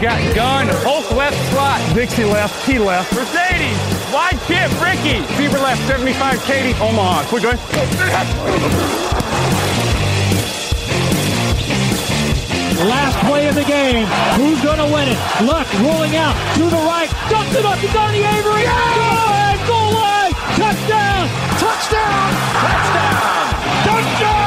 Got gun, Hulk left slot. Dixie left, T left. Mercedes, wide chip, Ricky. Fever left, 75, Katie, Omaha. Quick going. Last play of the game. Who's going to win it? Luck rolling out to the right. Dumps it up to Donnie Avery. Good! Goal line. Touchdown. Touchdown. Touchdown. Touchdown.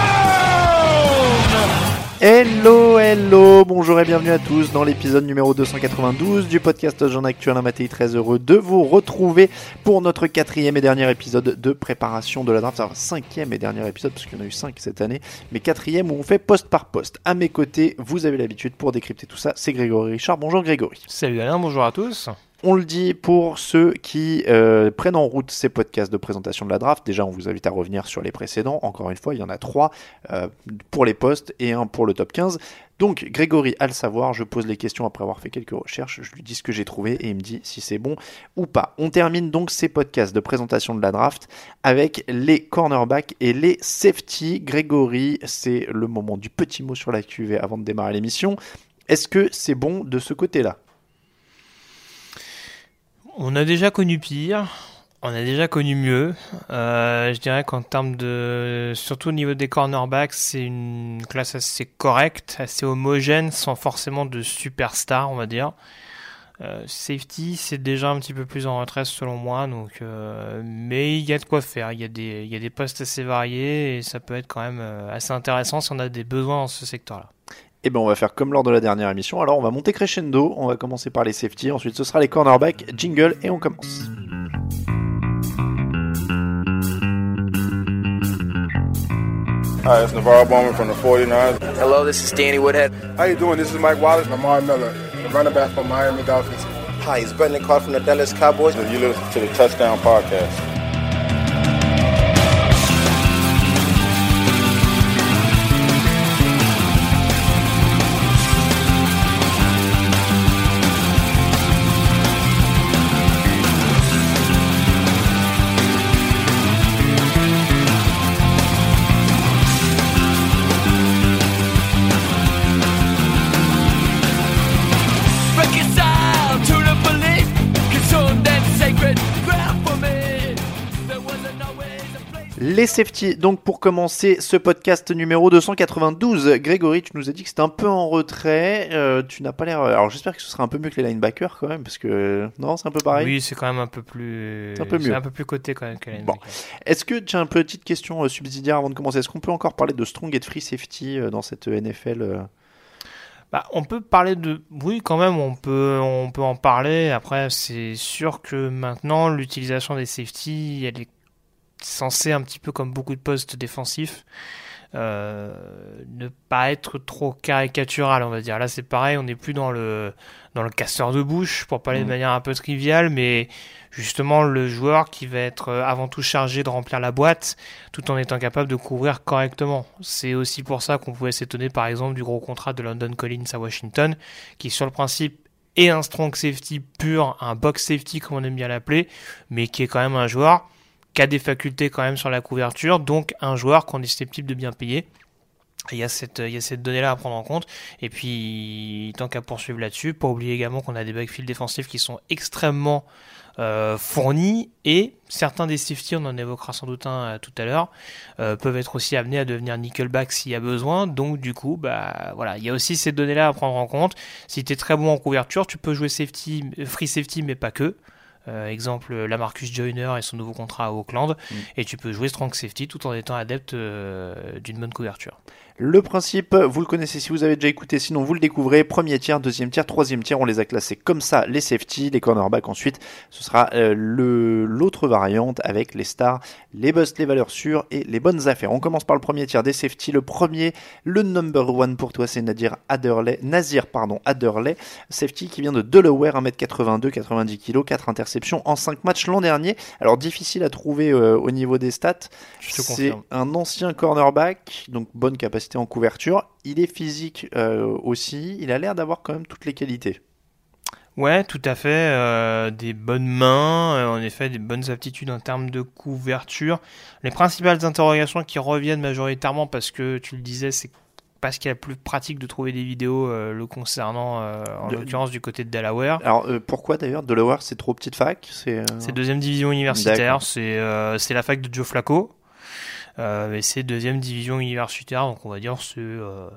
Hello, hello, bonjour et bienvenue à tous dans l'épisode numéro 292 du podcast Jean Actuel. Un matin très heureux de vous retrouver pour notre quatrième et dernier épisode de préparation de la draft. Alors, cinquième et dernier épisode, parce qu'il y en a eu cinq cette année, mais quatrième où on fait poste par poste. À mes côtés, vous avez l'habitude pour décrypter tout ça, c'est Grégory Richard. Bonjour Grégory. Salut Alain, bonjour à tous. On le dit pour ceux qui euh, prennent en route ces podcasts de présentation de la draft. Déjà, on vous invite à revenir sur les précédents. Encore une fois, il y en a trois euh, pour les postes et un pour le top 15. Donc, Grégory a le savoir. Je pose les questions après avoir fait quelques recherches. Je lui dis ce que j'ai trouvé et il me dit si c'est bon ou pas. On termine donc ces podcasts de présentation de la draft avec les cornerbacks et les safety. Grégory, c'est le moment du petit mot sur la QV avant de démarrer l'émission. Est-ce que c'est bon de ce côté-là? On a déjà connu pire, on a déjà connu mieux. Euh, je dirais qu'en termes de, surtout au niveau des cornerbacks, c'est une classe assez correcte, assez homogène, sans forcément de superstars, on va dire. Euh, safety, c'est déjà un petit peu plus en retrait selon moi, donc euh, mais il y a de quoi faire. Il y a des, il y a des postes assez variés et ça peut être quand même euh, assez intéressant si on a des besoins dans ce secteur-là. Eh ben, on va faire comme lors de la dernière émission. Alors, on va monter crescendo. On va commencer par les safety. Ensuite, ce sera les cornerbacks, jingle, et on commence. Hi, it's Navarro Bowman from the 49ers. Hello, this is Danny Woodhead. How you doing? This is Mike Wallace. Lamar Miller, the running back for Miami Dolphins. Hi, it's Brendan Carr from the Dallas Cowboys. You listen to the Touchdown Podcast. Les safety. Donc, pour commencer ce podcast numéro 292, Grégory, tu nous as dit que c'était un peu en retrait. Euh, tu n'as pas l'air. Alors, j'espère que ce sera un peu mieux que les linebackers quand même, parce que non, c'est un peu pareil. Oui, c'est quand même un peu plus, C'est un peu mieux. un peu plus coté quand même que l'année Bon. Est-ce que tu as une petite question euh, subsidiaire avant de commencer? Est-ce qu'on peut encore parler de strong et de free safety euh, dans cette NFL euh? Bah, on peut parler de, oui, quand même, on peut, on peut en parler. Après, c'est sûr que maintenant, l'utilisation des safety, elle est censée un petit peu comme beaucoup de postes défensifs, euh, ne pas être trop caricatural, on va dire. Là, c'est pareil, on n'est plus dans le, dans le casseur de bouche, pour parler de Mhm. manière un peu triviale, mais justement le joueur qui va être euh, avant tout chargé de remplir la boîte, tout en étant capable de couvrir correctement. C'est aussi pour ça qu'on pouvait s'étonner, par exemple, du gros contrat de London Collins à Washington, qui sur le principe est un strong safety pur, un box safety comme on aime bien l'appeler, mais qui est quand même un joueur qui a des facultés quand même sur la couverture, donc un joueur qu'on est susceptible de bien payer. Il y a cette, donnée-là à prendre en compte. Et puis, tant qu'à poursuivre là-dessus, pas oublier également qu'on a des backfields défensifs qui sont extrêmement euh, fournis et certains des safety, on en évoquera sans doute un euh, tout à l'heure, euh, peuvent être aussi amenés à devenir nickelback s'il y a besoin. Donc, du coup, bah voilà, il y a aussi ces données-là à prendre en compte. Si tu es très bon en couverture, tu peux jouer safety, free safety, mais pas que. Euh, exemple, Lamarcus Joyner et son nouveau contrat à Auckland. Et tu peux jouer strong safety tout en étant adepte euh, d'une bonne couverture. Le principe, vous le connaissez si vous avez déjà écouté, sinon vous le découvrez. Premier tiers, deuxième tiers, troisième tiers, on les a classés comme ça, les safety, les cornerbacks ensuite. Ce sera euh, le l'autre variante avec les stars, les busts, les valeurs sûres et les bonnes affaires. On commence par le premier tiers des safety. Le premier, le number one pour toi, c'est Nadir Adderley, Nazir pardon, Adderley, safety qui vient de Delaware, 1m82, 90 kg, 4 interceptions en 5 matchs l'an dernier. Alors difficile à trouver euh, au niveau des stats. C'est un ancien cornerback, donc bonne capacité en couverture. Il est physique euh, aussi. Il a l'air d'avoir quand même toutes les qualités. Ouais, tout à fait. euh, des bonnes mains, euh, en effet, des bonnes aptitudes en termes de couverture. Les principales interrogations qui reviennent majoritairement, parce que tu le disais, c'est parce qu'il a plus pratique de trouver des vidéos euh, le concernant, euh, en De- l'occurrence du côté de Delaware. Alors euh, pourquoi d'ailleurs Delaware c'est trop petite fac C'est deuxième division universitaire, c'est la fac de Joe Flacco. Euh, et c'est deuxième division universitaire, donc on va dire c'est euh,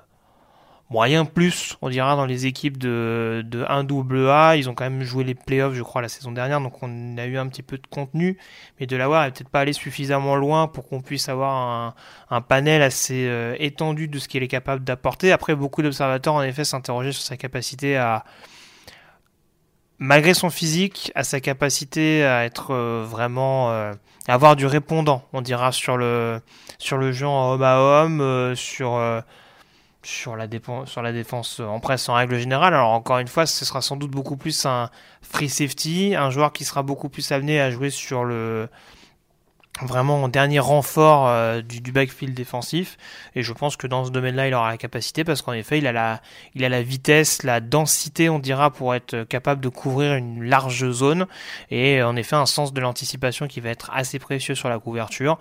moyen plus, on dira, dans les équipes de, de 1AA. Ils ont quand même joué les playoffs, je crois, la saison dernière, donc on a eu un petit peu de contenu. Mais Delaware n'est peut-être pas allé suffisamment loin pour qu'on puisse avoir un, un panel assez euh, étendu de ce qu'il est capable d'apporter. Après, beaucoup d'observateurs, en effet, s'interrogeaient sur sa capacité à malgré son physique, à sa capacité à être euh, vraiment euh, à avoir du répondant, on dira sur le sur le jeu en homme à homme, euh, sur sur la défense en presse en règle générale. Alors encore une fois, ce sera sans doute beaucoup plus un free safety, un joueur qui sera beaucoup plus amené à jouer sur le vraiment en dernier renfort euh, du, du backfield défensif. Et je pense que dans ce domaine-là il aura la capacité parce qu'en effet il a la il a la vitesse la densité on dira pour être capable de couvrir une large zone. Et en effet un sens de l'anticipation qui va être assez précieux sur la couverture.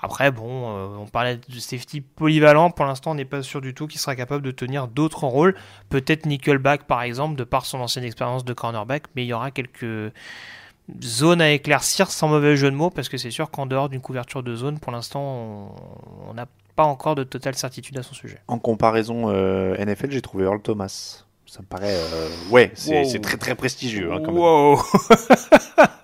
Après bon euh, on parlait de safety polyvalent. Pour l'instant on n'est pas sûr du tout qu'il sera capable de tenir d'autres rôles. Peut-être nickelback par exemple de par son ancienne expérience de cornerback mais il y aura quelques zone à éclaircir sans mauvais jeu de mots parce que c'est sûr qu'en dehors d'une couverture de zone pour l'instant on- n'a pas encore de totale certitude à son sujet. En comparaison euh, NFL, j'ai trouvé Earl Thomas. Ça me paraît, euh, ouais, c'est Wow. très très prestigieux. hein, quand même. Wow.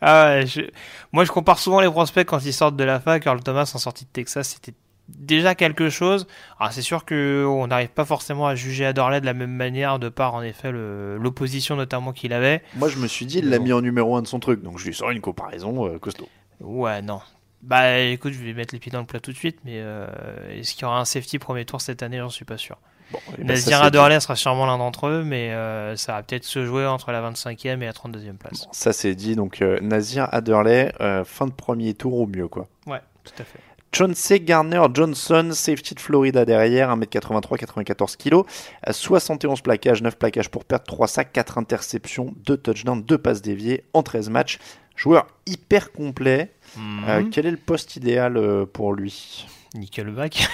Ah je- Moi je compare souvent les prospects quand ils sortent de la fac. Earl Thomas en sortie de Texas c'était déjà quelque chose. Alors c'est sûr que on n'arrive pas forcément à juger Adorley de la même manière de par en effet l'opposition notamment qu'il avait. Moi, je me suis dit, il l'a mis en numéro 1 de son truc, donc je lui sors une comparaison euh, costaud. Ouais, non. Bah écoute, je vais mettre les pieds dans le plat tout de suite, mais euh, est-ce qu'il y aura un safety premier tour cette année? J'en suis pas sûr. Bon, eh ben, Nazir c'est Adderley sera sûrement l'un d'entre eux, mais euh, ça va peut-être se jouer entre la 25e et la 32e place. Ça, c'est dit. Donc, Nazir Adderley, fin de premier tour au mieux, quoi. Ouais, tout à fait. Chauncey Garner Johnson, safety de Florida derrière, 1m83, 94 kg, 71 plaquages, 9 plaquages pour perdre, 3 sacs, 4 interceptions, 2 touchdowns, 2 passes déviées en 13 matchs. Joueur hyper complet. Mhm. Euh, quel est le poste idéal euh, pour lui? Nickelback.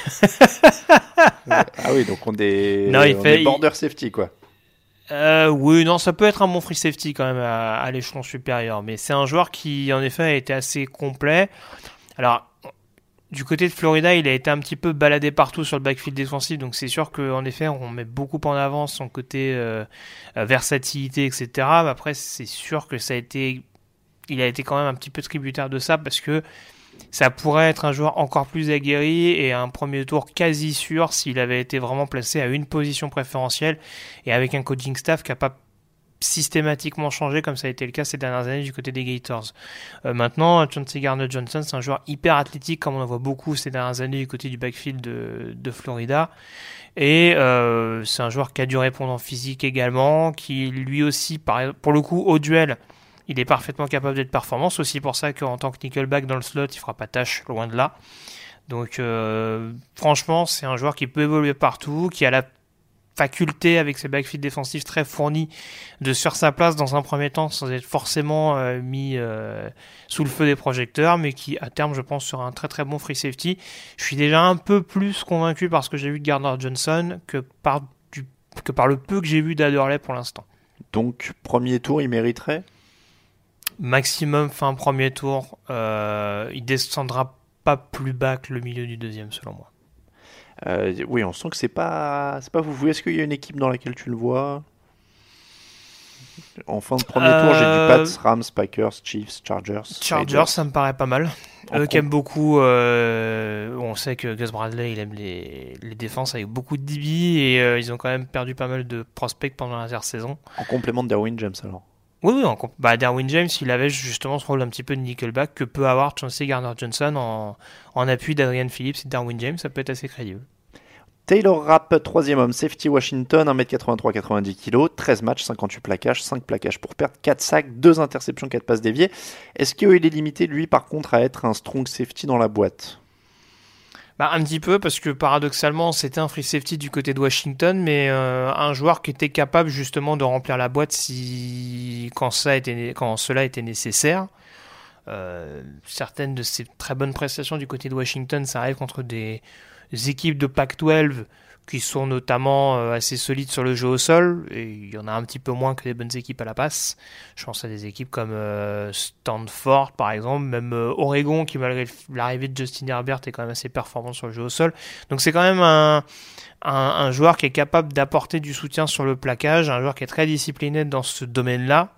Ah oui, donc on est, Non, il on fait- est border safety, quoi. Euh, oui, non, ça peut être un bon free safety quand même à, à l'échelon supérieur, mais c'est un joueur qui en effet a été assez complet. Alors, du côté de Florida, il a été un petit peu baladé partout sur le backfield défensif, donc c'est sûr qu'en effet, on met beaucoup en avant son côté euh, euh, versatilité, etc. Mais après, c'est sûr que ça a été, il a été quand même un petit peu tributaire de ça parce que ça pourrait être un joueur encore plus aguerri et un premier tour quasi sûr s'il avait été vraiment placé à une position préférentielle et avec un coaching staff pas systématiquement changé comme ça a été le cas ces dernières années du côté des Gators. Euh, maintenant, Chauncey Gardner-Johnson, c'est un joueur hyper athlétique comme on en voit beaucoup ces dernières années du côté du backfield de, de Florida. Et euh, c'est un joueur qui a du répondant physique également, qui lui aussi, pour le coup, au duel, il est parfaitement capable d'être performant. C'est aussi pour ça qu'en tant que nickelback dans le slot, il fera pas tâche, loin de là. Donc, euh, franchement, c'est un joueur qui peut évoluer partout, qui a la faculté avec ses backfields défensifs très fournis de sur sa place dans un premier temps sans être forcément euh, mis euh, sous le feu des projecteurs, mais qui à terme je pense sera un très très bon free safety. Je suis déjà un peu plus convaincu par ce que j'ai vu de Gardner Johnson que par, du, que par le peu que j'ai vu d'Adderley pour l'instant. Donc, premier tour, il mériterait? Maximum fin premier tour, euh, il descendra pas plus bas que le milieu du deuxième selon moi. Euh, oui, on sent que c'est pas, c'est pas vous. Est-ce qu'il y a une équipe dans laquelle tu le vois? En fin de premier tour, j'ai du Euh, Pats, Rams, Packers, Chiefs, Chargers. Chargers, Raiders. ça me paraît pas mal. Eux qui aiment beaucoup, euh, on sait que Gus Bradley, il aime les, les défenses avec beaucoup de DB et euh, ils ont quand même perdu pas mal de prospects pendant l'intersaison. En complément de Derwin James alors. Oui, oui, bah, Derwin James, il avait justement ce rôle un petit peu de nickelback que peut avoir Chauncey Gardner-Johnson en, en appui d'Adrian Phillips et Derwin James, ça peut être assez crédible. Taylor Rapp, troisième homme, safety Washington, 1m83, 90 kg, 13 matchs, 58 plaquages, 5 plaquages pour perdre, 4 sacs, 2 interceptions, 4 passes déviées. Est-ce qu'il est limité, lui, par contre, à être un strong safety dans la boîte? Bah, un petit peu, parce que paradoxalement, c'était un free safety du côté de Washington, mais euh, un joueur qui était capable justement de remplir la boîte si quand, ça était, quand cela était nécessaire. Euh, certaines de ses très bonnes prestations du côté de Washington, ça arrive contre des équipes de Pac-12 qui sont notamment euh, assez solides sur le jeu au sol, et il y en a un petit peu moins que des bonnes équipes à la passe. Je pense à des équipes comme euh, Stanford, par exemple, même euh, Oregon, qui malgré l'arrivée de Justin Herbert est quand même assez performant sur le jeu au sol. Donc c'est quand même un joueur qui est capable d'apporter du soutien sur le plaquage, un joueur qui est très discipliné dans ce domaine-là.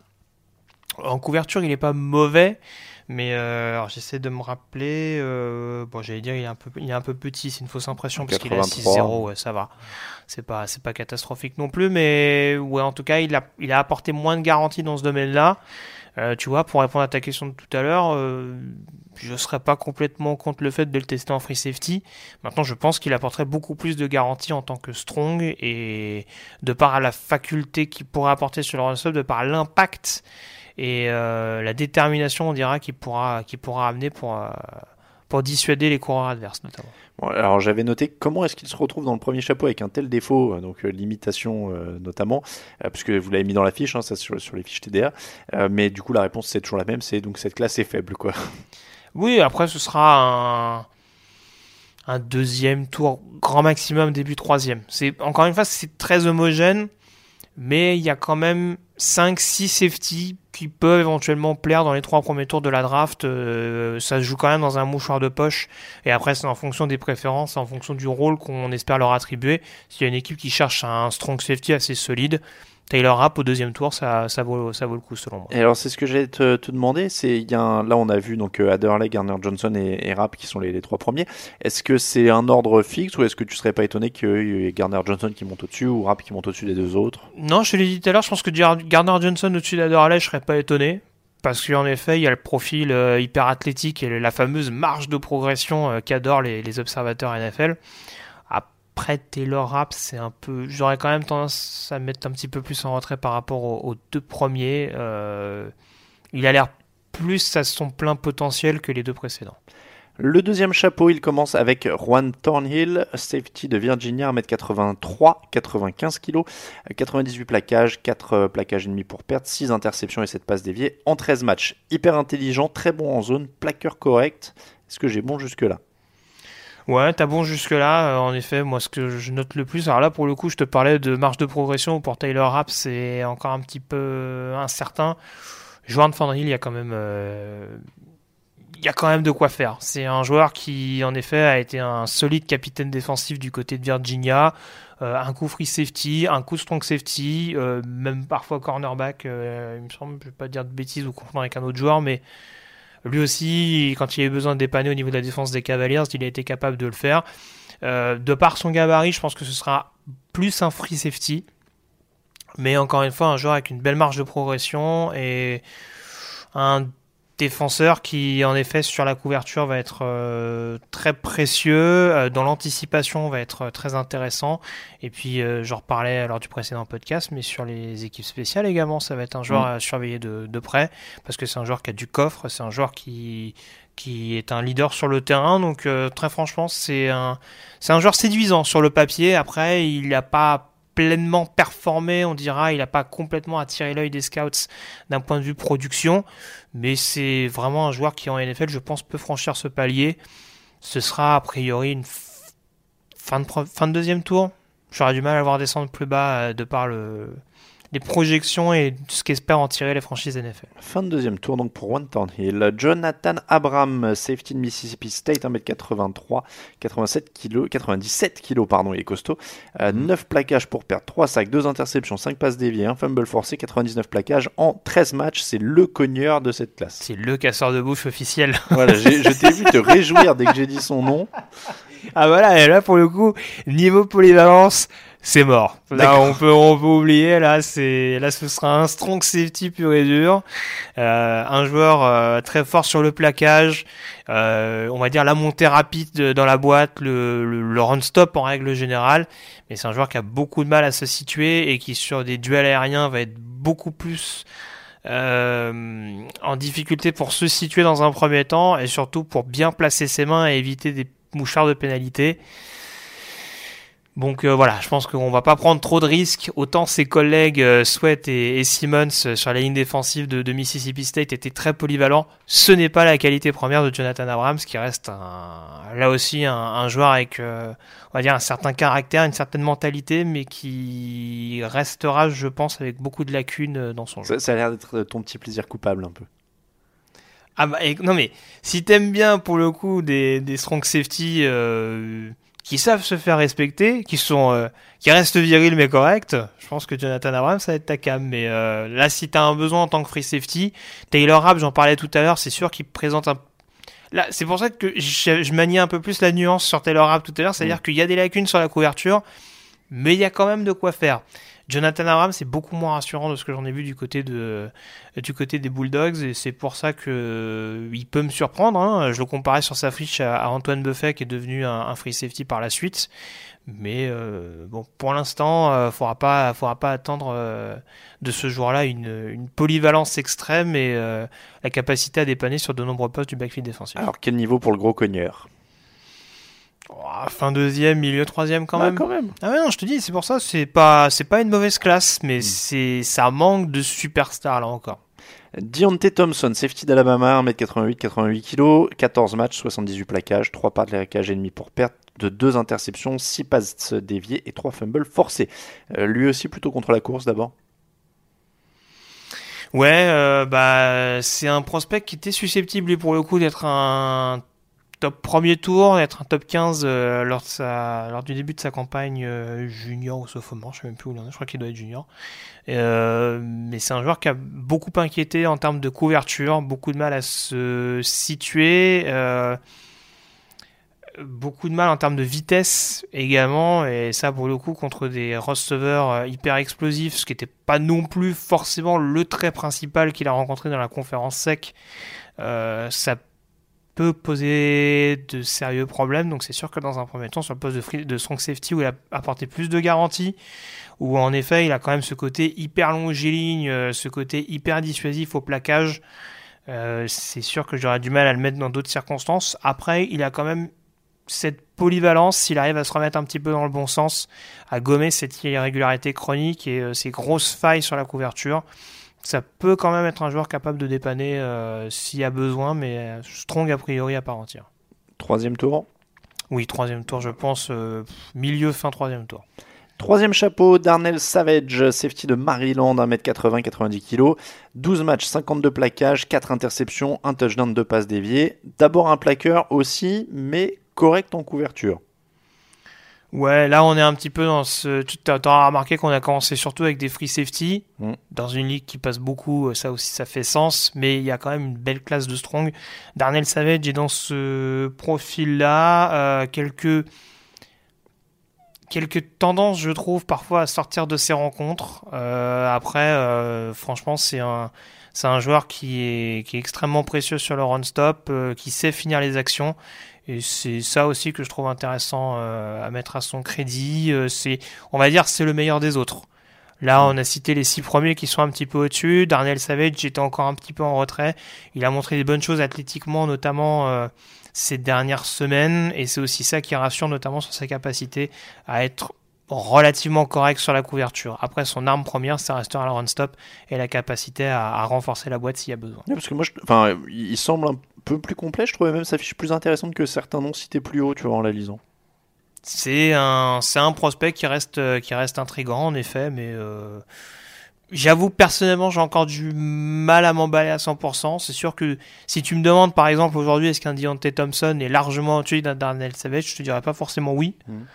En couverture, il n'est pas mauvais, mais euh, alors j'essaie de me rappeler. euh, bon, j'allais dire, il est un peu, il est un peu petit, c'est une fausse impression parce qu'il 83. 6-0, ouais, ça va. C'est pas, c'est pas catastrophique non plus, mais ouais, en tout cas, il a, il a apporté moins de garanties dans ce domaine-là. Euh, tu vois, pour répondre à ta question de tout à l'heure, euh, je serais pas complètement contre le fait de le tester en free safety. Maintenant, je pense qu'il apporterait beaucoup plus de garanties en tant que strong et de par la faculté qu'il pourrait apporter sur le run stop, de par l'impact et euh, la détermination, on dira, qu'il pourra, qu'il pourra amener pour, euh, pour dissuader les coureurs adverses, notamment. Bon, alors j'avais noté comment est-ce qu'il se retrouve dans le premier chapeau avec un tel défaut, euh, donc euh, l'imitation euh, notamment, euh, puisque vous l'avez mis dans la fiche, hein, ça sur, sur les fiches TDA, mais du coup la réponse c'est toujours la même, c'est donc cette classe est faible quoi. Oui, après ce sera un, un deuxième tour, grand maximum, début troisième. C'est encore une fois, c'est très homogène, mais il y a quand même 5-6 safety peuvent éventuellement plaire dans les trois premiers tours de la draft. Euh, ça se joue quand même dans un mouchoir de poche, et après c'est en fonction des préférences, en fonction du rôle qu'on espère leur attribuer. S'il y a une équipe qui cherche un strong safety assez solide, Taylor Rapp au deuxième tour, ça, ça, vaut, ça vaut le coup selon moi. Et alors c'est ce que j'allais te, te demander, c'est il y a un- là on a vu donc euh, Adderley, Garner Johnson et, et Rapp qui sont les, les trois premiers. Est-ce que c'est un ordre fixe ou est-ce que tu serais pas étonné qu'il y ait Garner Johnson qui monte au-dessus ou Rapp qui monte au-dessus des deux autres? Non, je te l'ai dit tout à l'heure, je pense que Gar- Gardner Johnson au-dessus d'Adderley, je serais pas étonné. Parce qu'en effet, il y a le profil euh, hyper athlétique et la fameuse marge de progression euh, qu'adorent les, les observateurs NFL. Après Taylor Rapp, c'est un peu. J'aurais quand même tendance à mettre un petit peu plus en retrait par rapport aux, deux premiers. Euh, il a l'air plus à son plein potentiel que les deux précédents. Le deuxième chapeau, il commence avec Juan Thornhill, safety de Virginia, 1m83, 95 kg, 98 plaquages, 4 euh, plaquages et demi pour perdre, 6 interceptions et 7 passes déviées en 13 matchs. Hyper intelligent, très bon en zone, plaqueur correct. Est-ce que j'ai bon jusque-là? Ouais, t'as bon jusque-là. Euh, en effet, moi, ce que je note le plus, alors là, pour le coup, je te parlais de marge de progression. Pour Taylor Rapp, c'est encore un petit peu incertain. Joan Thornhill, il y a quand même, euh, il y a quand même de quoi faire. C'est un joueur qui, en effet, a été un solide capitaine défensif du côté de Virginia. Euh, un coup free safety, un coup strong safety, euh, même parfois cornerback. euh, il me semble, je vais pas dire de bêtises ou confondre avec un autre joueur, mais lui aussi, quand il avait besoin de dépanner au niveau de la défense des Cavaliers, il a été capable de le faire. Euh, de par son gabarit, je pense que ce sera plus un free safety. Mais encore une fois, un joueur avec une belle marge de progression et un défenseur qui, en effet, sur la couverture va être euh, très précieux, euh, dans l'anticipation va être euh, très intéressant. Et puis, euh, j'en reparlais lors du précédent podcast, mais sur les équipes spéciales également, ça va être un joueur Mm. à surveiller de, de près, parce que c'est un joueur qui a du coffre, c'est un joueur qui qui est un leader sur le terrain. Donc euh, très franchement, c'est un c'est un joueur séduisant sur le papier. Après, il n'a pas pleinement performé, on dira. Il n'a pas complètement attiré l'œil des scouts d'un point de vue production, mais c'est vraiment un joueur qui en NFL, je pense, peut franchir ce palier. Ce sera a priori une fin de, fin de deuxième tour. J'aurais du mal à voir descendre plus bas euh, de par le, les projections et ce qu'espèrent en tirer les franchises NFL. Fin de deuxième tour donc pour One Hill. Jonathan Abram, safety de Mississippi State, 1m83, 87 kg, 97 kg, pardon, il est costaud. Euh, 9 plaquages pour perdre, 3 sacs, 2 interceptions, 5 passes déviées, 1 fumble forcé, 99 plaquages en 13 matchs. C'est le cogneur de cette classe. C'est le casseur de bouche officiel. Voilà, je t'ai vu te réjouir dès que j'ai dit son nom. Ah voilà, et là pour le coup, niveau polyvalence, c'est mort. Là on peut on peut oublier, là c'est là ce sera un strong safety pur et dur, Euh, un joueur euh, très fort sur le plaquage, euh, on va dire la montée rapide de- dans la boîte, le, le, le run stop en règle générale, mais c'est un joueur qui a beaucoup de mal à se situer et qui sur des duels aériens va être beaucoup plus euh, en difficulté pour se situer dans un premier temps et surtout pour bien placer ses mains et éviter des mouchards de pénalité. Donc euh, voilà, je pense qu'on va pas prendre trop de risques. Autant ses collègues euh, Sweat et, et Simmons euh, sur la ligne défensive de, de Mississippi State étaient très polyvalents. Ce n'est pas la qualité première de Jonathan Abrams, qui reste un, là aussi un, un joueur avec, euh, on va dire, un certain caractère, une certaine mentalité, mais qui restera, je pense, avec beaucoup de lacunes dans son jeu. Ça, ça a l'air d'être ton petit plaisir coupable un peu. Ah bah, et- non mais si t'aimes bien pour le coup des, des strong safety euh, qui savent se faire respecter, qui sont euh, qui restent virils mais corrects, je pense que Jonathan Abrams ça va être ta cam. Mais euh, là si t'as un besoin en tant que free safety, Taylor Rapp j'en parlais tout à l'heure, c'est sûr qu'il présente un Là, c'est pour ça que je, je maniais un peu plus la nuance sur Taylor Rapp tout à l'heure, c'est-à-dire qu'il y a des lacunes sur la couverture, mais il y a quand même de quoi faire. Jonathan Abrams, c'est beaucoup moins rassurant de ce que j'en ai vu du côté des Bulldogs et c'est pour ça que euh, il peut me surprendre. hein. Je le comparais sur sa fiche à, Antoine Buffet qui est devenu un, free safety par la suite. Mais euh, pour l'instant, euh, faudra pas, faudra pas attendre de ce joueur-là une, une polyvalence extrême et la capacité à dépanner sur de nombreux postes du backfield défensif. Alors quel niveau pour le gros cogneur? Oh, fin deuxième, milieu troisième quand Ah, même. quand même. Ah ouais, non, je te dis, c'est pour ça, c'est pas, c'est pas une mauvaise classe, mais c'est, ça manque de superstars là encore. Deontay Thompson, safety d'Alabama, 1m88, 88 kg, 14 matchs, 78 plaquages, 3 pas de plaquage et demi pour perte de 2 interceptions, 6 passes déviées et 3 fumbles forcés. Euh, lui aussi plutôt contre la course d'abord. Ouais, euh, bah, c'est un prospect qui était susceptible, lui, pour le coup, d'être un top premier tour, d'être un top 15 euh, lors, du début de sa campagne euh, junior ou sophomore, je sais même plus où il en est, je crois qu'il doit être junior. Euh, mais c'est un joueur qui a beaucoup inquiété en termes de couverture, beaucoup de mal à se situer, beaucoup de mal en termes de vitesse également, et ça pour le coup contre des receveurs hyper explosifs, ce qui n'était pas non plus forcément le trait principal qu'il a rencontré dans la conférence sec, ça peut poser de sérieux problèmes. Donc c'est sûr que dans un premier temps, sur le poste de, strong safety où il a apporté plus de garanties, où en effet il a quand même ce côté hyper longiligne, euh, ce côté hyper dissuasif au plaquage, euh, c'est sûr que j'aurais du mal à le mettre dans d'autres circonstances. Après, il a quand même cette polyvalence, s'il arrive à se remettre un petit peu dans le bon sens, à gommer cette irrégularité chronique et euh, ces grosses failles sur la couverture, ça peut quand même être un joueur capable de dépanner euh, s'il y a besoin, mais euh, strong a priori à part entière. Troisième tour. Oui, troisième tour, je pense, euh, milieu, fin troisième tour. Troisième chapeau, Darnell Savage, safety de Maryland, 1m80, 90 kg, 12 matchs, 52 plaquages, 4 interceptions, un touchdown, 2 passes déviées. D'abord un plaqueur aussi, mais correct en couverture. Ouais, là on est un petit peu dans ce. Tu auras remarqué qu'on a commencé surtout avec des free safety. Mm. Dans une ligue qui passe beaucoup, ça aussi ça fait sens. Mais il y a quand même une belle classe de strong. Darnell Savage est dans ce profil-là. Euh, quelques. Quelques tendances, je trouve, parfois à sortir de ces rencontres. Euh, après, euh, franchement, c'est un, c'est un joueur qui est, qui est extrêmement précieux sur le run-stop, euh, qui sait finir les actions. Et c'est ça aussi que je trouve intéressant euh, à mettre à son crédit. Euh, c'est, on va dire, c'est le meilleur des autres. Là, on a cité les six premiers qui sont un petit peu au-dessus. Darnell Savage était encore un petit peu en retrait. Il a montré des bonnes choses athlétiquement, notamment euh, ces dernières semaines. Et c'est aussi ça qui rassure, notamment sur sa capacité à être relativement correct sur la couverture. Après, son arme première, ça restera le run-stop et la capacité à, renforcer la boîte s'il y a besoin. Parce que moi, je- enfin, il semble peu plus complet. Je trouvais même sa fiche plus intéressante que certains noms cités plus haut, tu vois, en la lisant. C'est un, c'est un prospect qui reste, qui reste intrigant en effet, mais euh, j'avoue personnellement j'ai encore du mal à m'emballer à 100%. C'est sûr que si tu me demandes par exemple aujourd'hui est-ce qu'un Deontay Thompson est largement au-dessus d'un Darnell Savage, je te dirais pas forcément oui. Mhm.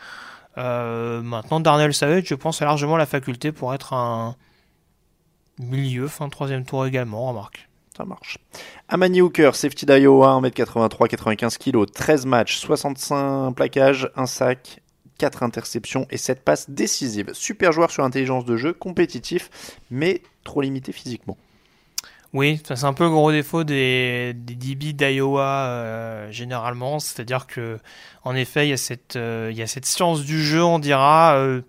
Euh, maintenant Darnell Savage, je pense a largement la faculté pour être un milieu fin troisième tour également, remarque. Ça marche. Amani Hooker, safety d'Iowa, 1m83, 95 kg, 13 matchs, 65 plaquages, 1 sac, 4 interceptions et 7 passes décisives. Super joueur sur intelligence de jeu, compétitif, mais trop limité physiquement. Oui, c'est un peu le gros défaut des, des DB d'Iowa euh, généralement, c'est-à-dire que en effet il y a cette euh, y a cette science du jeu, on dira, euh,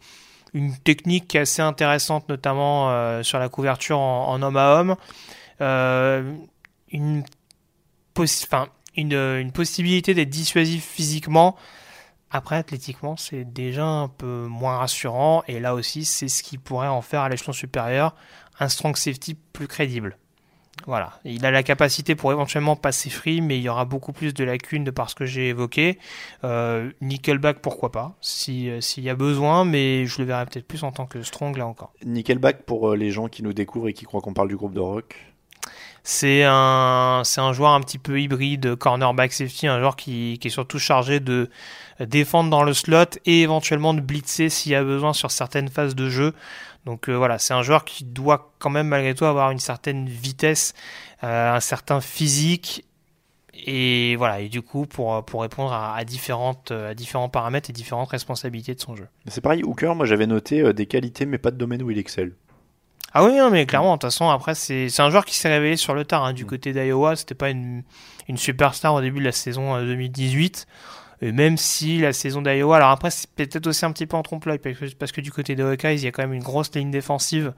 une technique assez intéressante notamment sur la couverture en, en homme à homme, une possi- une, une possibilité d'être dissuasif physiquement. Après, athlétiquement, c'est déjà un peu moins rassurant. Et là aussi, c'est ce qui pourrait en faire à l'échelon supérieur un strong safety plus crédible. Voilà, il a la capacité pour éventuellement passer free, mais il y aura beaucoup plus de lacunes de par ce que j'ai évoqué. Euh, Nickelback, pourquoi pas, si, euh, s'il y a besoin, mais je le verrai peut-être plus en tant que strong là encore. Nickelback pour euh, les gens qui nous découvrent et qui croient qu'on parle du groupe de rock. C'est un, c'est un joueur un petit peu hybride, cornerback safety, un joueur qui, est surtout chargé de défendre dans le slot et éventuellement de blitzer s'il y a besoin sur certaines phases de jeu. Donc euh, voilà, c'est un joueur qui doit quand même malgré tout avoir une certaine vitesse, euh, un certain physique. Et voilà, et du coup, pour, répondre à, à différents paramètres et différentes responsabilités de son jeu. C'est pareil, Hooker, moi j'avais noté euh, des qualités, mais pas de domaine où il excelle. Ah oui, non, mais clairement, de toute façon, après, c'est c'est un joueur qui s'est révélé sur le tard. hein, du côté d'Iowa, c'était pas une, une superstar au début de la saison euh, 2018. Et même si la saison d'Iowa, alors après, c'est peut-être aussi un petit peu en trompe-l'œil, parce que, parce que du côté des Hawkeyes, il y a quand même une grosse ligne défensive.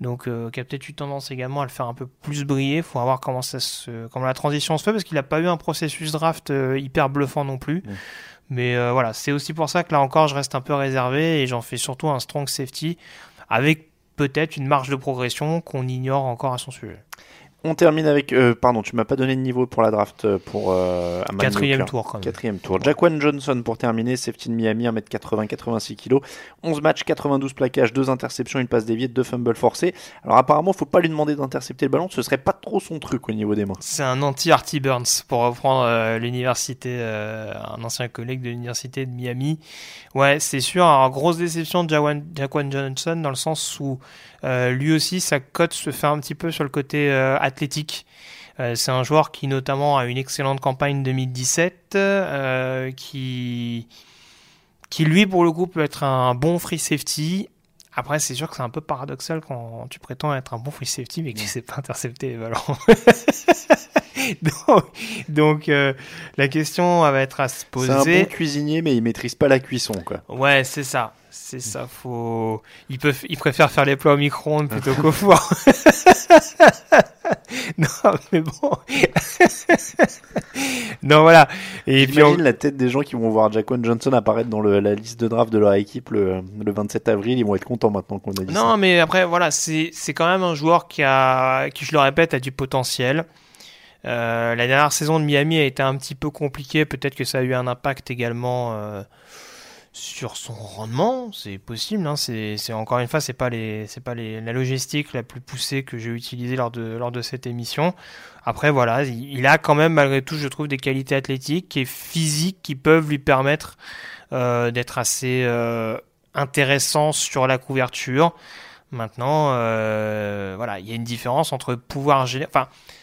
Donc, euh, qui a peut-être eu tendance également à le faire un peu plus briller. Faut voir comment, ça se, comment la transition se fait, parce qu'il n'a pas eu un processus draft euh, hyper bluffant non plus. Mm. Mais euh, voilà, c'est aussi pour ça que là encore, je reste un peu réservé et j'en fais surtout un strong safety avec peut-être une marge de progression qu'on ignore encore à son sujet. On termine avec. euh, pardon, tu m'as pas donné de niveau pour la draft euh, pour euh, Amani Quatrième tour quand même. Quatrième tour. Jaquan Johnson pour terminer, safety de Miami, 1m80, 86 kg, 11 matchs, 92 plaquages, 2 interceptions, une passe déviée, 2 fumbles forcés. Alors apparemment, faut pas lui demander d'intercepter le ballon, ce serait pas trop son truc au niveau des mains. C'est un anti-Artie Burns, pour reprendre euh, l'université, un ancien collègue de l'université de Miami. Ouais, c'est sûr, alors grosse déception de Jaquan Johnson dans le sens où lui aussi, sa cote se fait un petit peu sur le côté athlétique. Euh, c'est un joueur qui notamment a une excellente campagne 2017, euh, qui, qui lui pour le coup peut être un bon free safety. Après, c'est sûr que c'est un peu paradoxal quand tu prétends être un bon free safety mais que tu sais pas intercepter les ballons. donc, donc, euh, la question va être à se C'est un poser. bon cuisinier, mais il maîtrise pas la cuisson, quoi. Ouais, c'est ça. C'est ça, faut. Il, peut... il préfère faire les plats au micro-ondes plutôt qu'au four. non, mais bon. non, voilà. Et puis, on- la tête des gens qui vont voir Jaquan Johnson apparaître dans le- la liste de draft de leur équipe le, le 27 avril. Ils vont être contents maintenant qu'on a dit Non, ça. mais après, voilà, c'est c'est quand même un joueur qui a, qui, je le répète, a du potentiel. Euh, la dernière saison de Miami a été un petit peu compliquée. Peut-être que ça a eu un impact également euh, sur son rendement. C'est possible. Hein. C'est encore une fois, c'est pas pas la logistique la plus poussée que j'ai utilisée lors de cette émission. Après, voilà, il, a quand même malgré tout, je trouve, des qualités athlétiques et physiques qui peuvent lui permettre euh, d'être assez intéressant sur la couverture. Maintenant, voilà, il y a une différence entre pouvoir générer.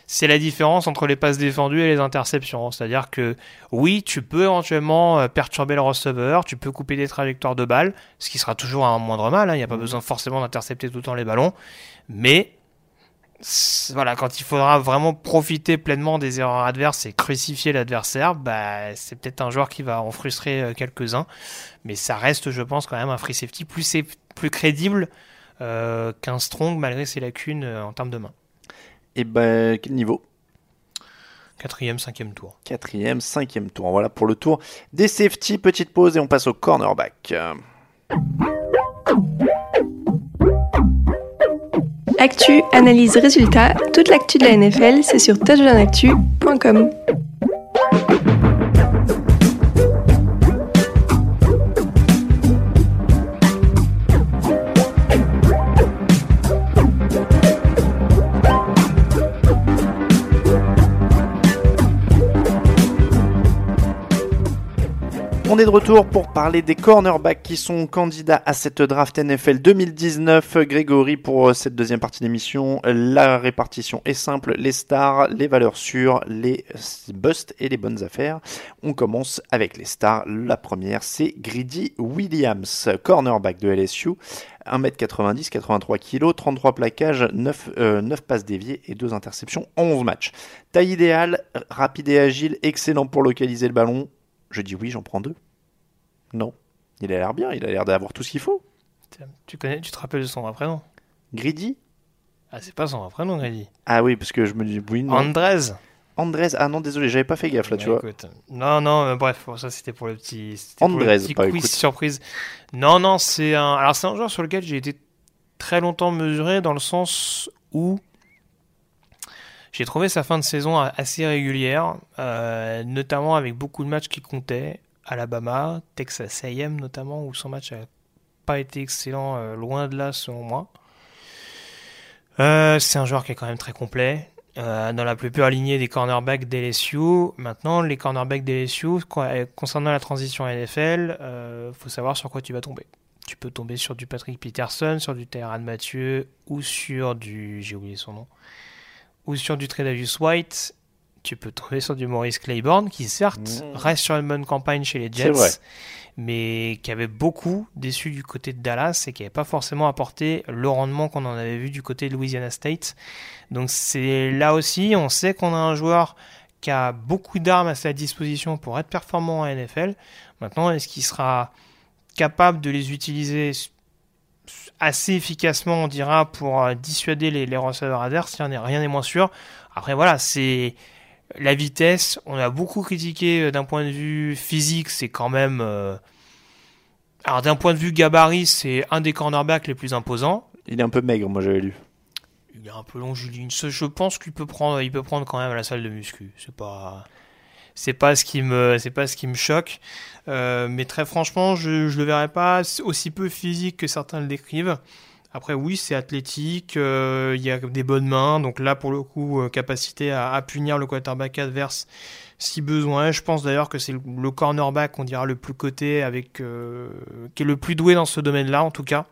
C'est la différence entre les passes défendues et les interceptions. C'est-à-dire que oui, tu peux éventuellement euh, perturber le receveur, tu peux couper des trajectoires de balles, ce qui sera toujours un moindre mal. hein. Il n'y a pas besoin forcément d'intercepter tout le temps les ballons, mais voilà, quand il faudra vraiment profiter pleinement des erreurs adverses et crucifier l'adversaire, bah, c'est peut-être un joueur qui va en frustrer euh, quelques-uns. Mais ça reste, je pense, quand même un free safety plus, crédible euh, qu'un strong malgré ses lacunes euh, en termes de main. Et ben, quel niveau? Quatrième, cinquième tour. Quatrième, cinquième tour. Voilà pour le tour des safety. Petite pause et on passe au cornerback. Actu, analyse, résultat, toute l'actu de la NFL, c'est sur touchdownactu.com. On est de retour pour parler des cornerbacks qui sont candidats à cette draft NFL 2019. Grégory, pour cette deuxième partie d'émission, la répartition est simple. Les stars, les valeurs sûres, les busts et les bonnes affaires. On commence avec les stars. La première, c'est Greedy Williams, cornerback de LSU. 1m90, 83 kg, 33 plaquages, 9, euh, 9 passes déviées et 2 interceptions en 11 matchs. Taille idéale, rapide et agile, excellent pour localiser le ballon, je dis oui, j'en prends deux. Non. Il a l'air bien, il a l'air d'avoir tout ce qu'il faut. Tu connais, tu te rappelles de son vrai prénom? Greedy Ah, c'est pas son vrai prénom, Grady. Ah oui, parce que je me dis oui, non. Andrez. Andrés, ah non, désolé, j'avais pas fait gaffe là, tu Bah, vois. écoute, Non, non, mais bref, ça c'était pour le petit, c'était pour le Andrés, petit pas quiz écoute. surprise. Non, non, c'est un. Alors c'est un joueur sur lequel j'ai été très longtemps mesuré dans le sens où j'ai trouvé sa fin de saison assez régulière, euh, notamment avec beaucoup de matchs qui comptaient. Alabama, Texas A&M notamment, où son match n'a pas été excellent, euh, loin de là selon moi. Euh, c'est un joueur qui est quand même très complet. dans la plupart alignée des cornerbacks d'LSU. Maintenant, les cornerbacks d'LSU, co- concernant la transition NFL, euh, faut savoir sur quoi tu vas tomber. Tu peux tomber sur du Patrick Peterson, sur du Tyrann Mathieu, ou sur du. J'ai oublié son nom. Ou sur du Tredavious White. Tu peux tomber sur du Maurice Claiborne, qui certes Mmh. reste sur une bonne campagne chez les Jets, mais qui avait beaucoup déçu du côté de Dallas et qui n'avait pas forcément apporté le rendement qu'on en avait vu du côté de Louisiana State. Donc c'est là aussi, on sait qu'on a un joueur qui a beaucoup d'armes à sa disposition pour être performant en NFL. Maintenant, est-ce qu'il sera capable de les utiliser assez efficacement, on dira, pour euh, dissuader les, les receveurs adverses Rien n'est rien n'est moins sûr. Après, voilà, c'est la vitesse. On a beaucoup critiqué euh, d'un point de vue physique, c'est quand même. euh, Alors, d'un point de vue gabarit, c'est un des cornerbacks les plus imposants. Il est un peu maigre, moi j'avais lu. Il est un peu long, Julie. Je pense qu'il peut prendre, il peut prendre quand même à la salle de muscu. C'est pas, c'est pas ce qui me, c'est pas ce qui me choque. Euh, mais très franchement, je, je le verrais pas aussi peu physique que certains le décrivent. Après, oui, c'est athlétique, euh, il y a des bonnes mains, donc là, pour le coup, euh, capacité à, punir le quarterback adverse si besoin. Je pense d'ailleurs que c'est le, le cornerback, on dira, le plus coté, avec, qui est le plus doué dans ce domaine-là, en tout cas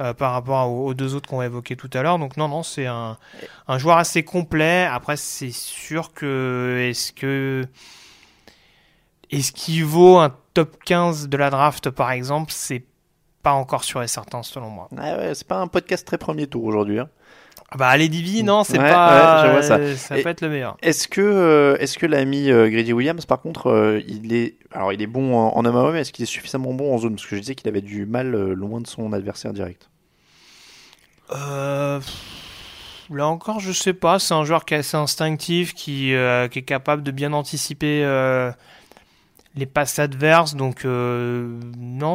euh, par rapport aux, deux autres qu'on va évoquer tout à l'heure. Donc non, non, c'est un, joueur assez complet. Après, c'est sûr que est-ce que est-ce qu'il vaut un top 15 de la draft par exemple? C'est pas encore sûr et certain selon moi. Ah c'est pas un podcast très premier tour aujourd'hui. hein. Ah Bah allez Divi, non, c'est Ouais, pas. ouais, je vois ça. euh, Ça Et- peut être le meilleur. Est-ce que, euh, est-ce que l'ami euh, Grady Williams, par contre, il est, alors il est bon en, en MAO, mais est-ce qu'il est suffisamment bon en zone? Parce que je disais qu'il avait du mal loin de son adversaire direct. Euh, là encore, je sais pas. C'est un joueur qui est assez instinctif, qui, euh, qui est capable de bien anticiper euh, les passes adverses. Donc, non.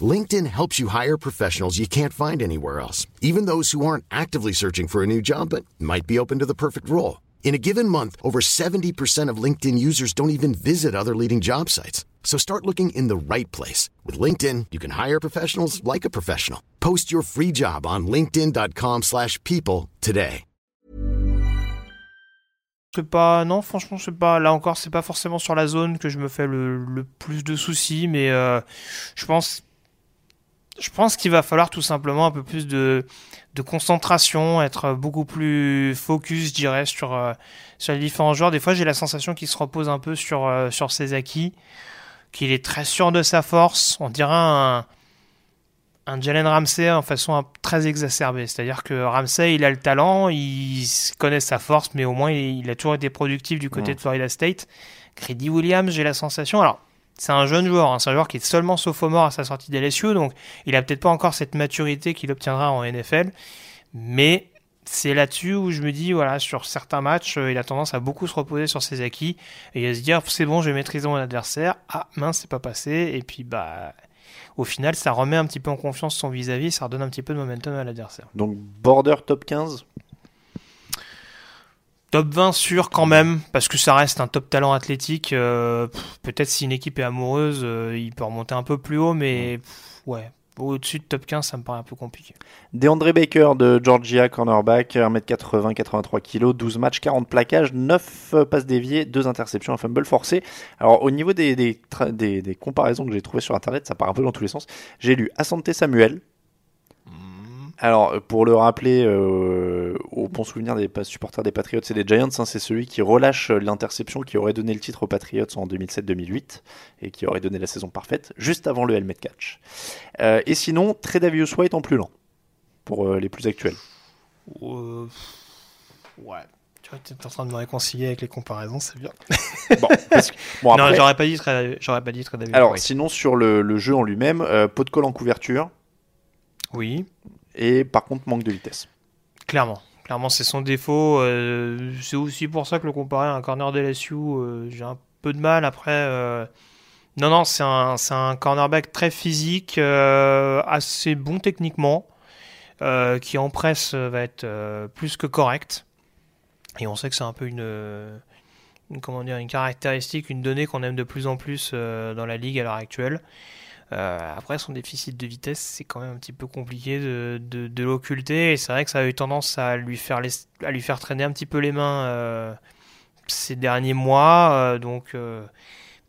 LinkedIn helps you hire professionals you can't find anywhere else, even those who aren't actively searching for a new job but might be open to the perfect role. In a given month, over 70% of LinkedIn users don't even visit other leading job sites. So start looking in the right place. With LinkedIn, you can hire professionals like a professional. Post your free job on linkedin.com/people slash people today. C'est pas, non, franchement, c'est pas, là encore, c'est pas forcément sur la zone que je me fais le, le plus de soucis, mais euh, je pense, je pense qu'il va falloir tout simplement un peu plus de, de concentration, être beaucoup plus focus, je dirais, sur, euh, sur les différents joueurs. Des fois, j'ai la sensation qu'il se repose un peu sur, euh, sur ses acquis, qu'il est très sûr de sa force. On dirait un, un Jalen Ramsey en façon très exacerbée. C'est-à-dire que Ramsey, il a le talent, il connaît sa force, mais au moins, il, il a toujours été productif du côté de Florida State. Grady Williams, j'ai la sensation. Alors, c'est un jeune joueur, hein, c'est un joueur qui est seulement sophomore à sa sortie d'LSU, donc il a peut-être pas encore cette maturité qu'il obtiendra en NFL, mais c'est là-dessus où je me dis, voilà, sur certains matchs, euh, il a tendance à beaucoup se reposer sur ses acquis et à se dire, c'est bon, je vais maîtriser mon adversaire. Ah, mince, c'est pas passé. Et puis, bah, au final, ça remet un petit peu en confiance son vis-à-vis, ça redonne un petit peu de momentum à l'adversaire. Donc border top 15 Top 20 sûr quand même, parce que ça reste un top talent athlétique. euh, Peut-être si une équipe est amoureuse, euh, il peut remonter un peu plus haut, mais pff, ouais, au-dessus de top 15, ça me paraît un peu compliqué. DeAndre Baker de Georgia, cornerback, 1m80, 83 kg, 12 matchs, 40 plaquages, 9 passes déviées, 2 interceptions, un fumble forcé. Alors au niveau des, des, des comparaisons que j'ai trouvées sur internet, ça part un peu dans tous les sens. J'ai lu Asante Samuel. Alors pour le rappeler euh, au bon souvenir des supporters des Patriots et des Giants, hein, c'est celui qui relâche l'interception qui aurait donné le titre aux Patriots en 2007-2008 et qui aurait donné la saison parfaite juste avant le helmet catch. Euh, et sinon, Tredavious White en plus lent pour euh, les plus actuels. Ouais. Tu vois, tu es en train de me réconcilier avec les comparaisons, c'est bien. Bon, parce que- bon, non, après- j'aurais pas dit j'aurais pas dit. Alors, White. sinon, sur le, le jeu en lui-même, pot de colle en couverture. Oui. Et par contre, manque de vitesse. Clairement. Clairement, c'est son défaut. euh, c'est aussi pour ça que le comparer à un corner de LSU, euh, j'ai un peu de mal. Après, euh, non, non, c'est un, un cornerback très physique, euh, assez bon techniquement, qui en presse va être plus que correct. Et on sait que c'est un peu comment dire, une caractéristique, une donnée qu'on aime de plus en plus dans la ligue à l'heure actuelle. Euh, après, son déficit de vitesse, c'est quand même un petit peu compliqué de, de, l'occulter. Et c'est vrai que ça a eu tendance à lui faire, les- à lui faire traîner un petit peu les mains euh, ces derniers mois. Euh, donc,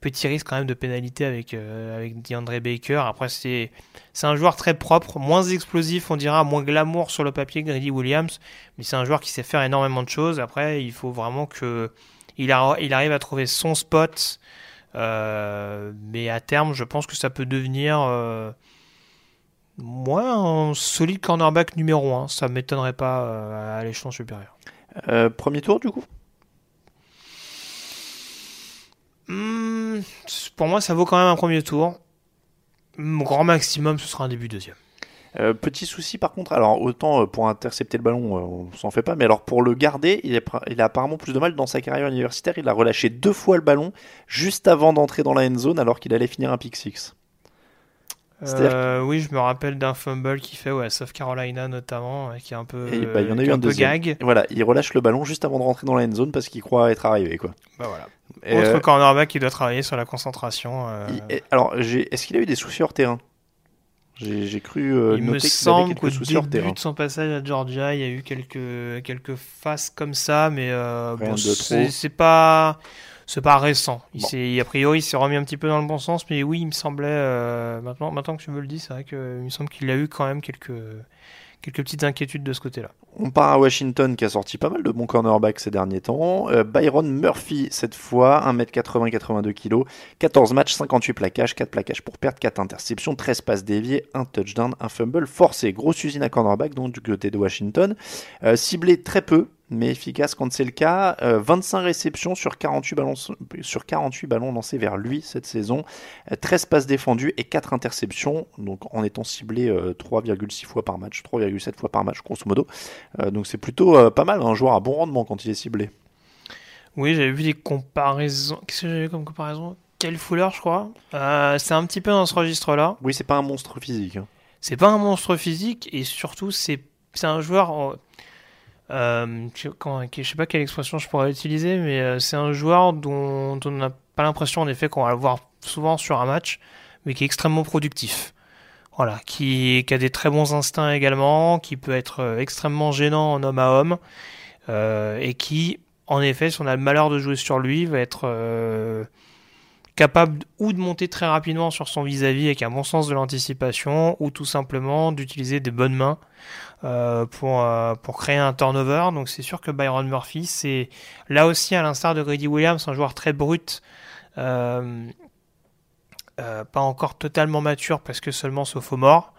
petit risque quand même de pénalité avec, avec DeAndre Baker. Après, c'est c'est un joueur très propre, moins explosif, on dira, moins glamour sur le papier que Grady Williams. Mais c'est un joueur qui sait faire énormément de choses. Après, il faut vraiment que il arrive à trouver son spot. Euh, mais à terme, je pense que ça peut devenir euh, moi un solide cornerback numéro 1. Ça m'étonnerait pas euh, à l'échelon supérieur. Euh, premier tour, du coup? Hmm, pour moi, ça vaut quand même un premier tour. Mon grand maximum, ce sera un début deuxième. Euh, petit souci par contre, alors autant euh, pour intercepter le ballon, euh, on s'en fait pas, mais alors pour le garder, il, est pr- il a apparemment plus de mal dans sa carrière universitaire. Il a relâché deux fois le ballon juste avant d'entrer dans la end zone alors qu'il allait finir un pick six. Euh, oui, je me rappelle d'un fumble qu'il fait ouais, South Carolina notamment, qui est un peu, Et bah, il y en a qui eu un peu deuxième. gag. Et Voilà, il relâche le ballon juste avant de rentrer dans la end zone parce qu'il croit être arrivé quoi. Bah voilà. Et, Autre euh, cornerback qui doit travailler sur la concentration. euh, et- alors, est-ce qu'il a eu des soucis hors terrain? J'ai j'ai cru euh, il me noter semble qu'au hors début de son passage à Georgia, il y a eu quelques quelques faces comme ça, mais euh, bon, c'est pas c'est pas récent. Il Bon. a priori il s'est remis un petit peu dans le bon sens, mais oui, il me semblait euh, maintenant maintenant que tu me le dis, c'est vrai que il me semble qu'il a eu quand même quelques quelques petites inquiétudes de ce côté-là. On part à Washington qui a sorti pas mal de bons cornerbacks ces derniers temps. Euh, Byron Murphy cette fois, 1m80, 82 kg, 14 matchs, 58 plaquages, 4 plaquages pour perdre, 4 interceptions, 13 passes déviées, 1 touchdown, un fumble forcé. Grosse usine à cornerback donc du côté de Washington. Euh, ciblé très peu, mais efficace quand c'est le cas. Euh, 25 réceptions sur 48 ballons, sur 48 ballons lancés vers lui cette saison. Euh, 13 passes défendues et 4 interceptions, donc en étant ciblé euh, 3,6 fois par match, 3,7 fois par match grosso modo. Euh, donc c'est plutôt euh, pas mal, un joueur à bon rendement quand il est ciblé. Oui, j'avais vu des comparaisons. Qu'est-ce que j'avais vu comme comparaison? Quel Fuller, je crois. Euh, c'est un petit peu dans ce registre-là. Oui, c'est pas un monstre physique. hein. C'est pas un monstre physique et surtout c'est c'est un joueur. Euh, euh, je, comment- je sais pas quelle expression je pourrais utiliser, mais euh, c'est un joueur dont, on n'a pas l'impression en effet qu'on va le voir souvent sur un match, mais qui est extrêmement productif. Voilà, qui, a des très bons instincts également, qui peut être euh, extrêmement gênant en homme à homme, et qui, en effet, si on a le malheur de jouer sur lui, va être capable ou de monter très rapidement sur son vis-à-vis avec un bon sens de l'anticipation, ou tout simplement d'utiliser des bonnes mains euh, pour, euh, pour créer un turnover. Donc c'est sûr que Byron Murphy, c'est là aussi, à l'instar de Grady Williams, un joueur très brut. Euh, pas encore totalement mature parce que seulement sophomore,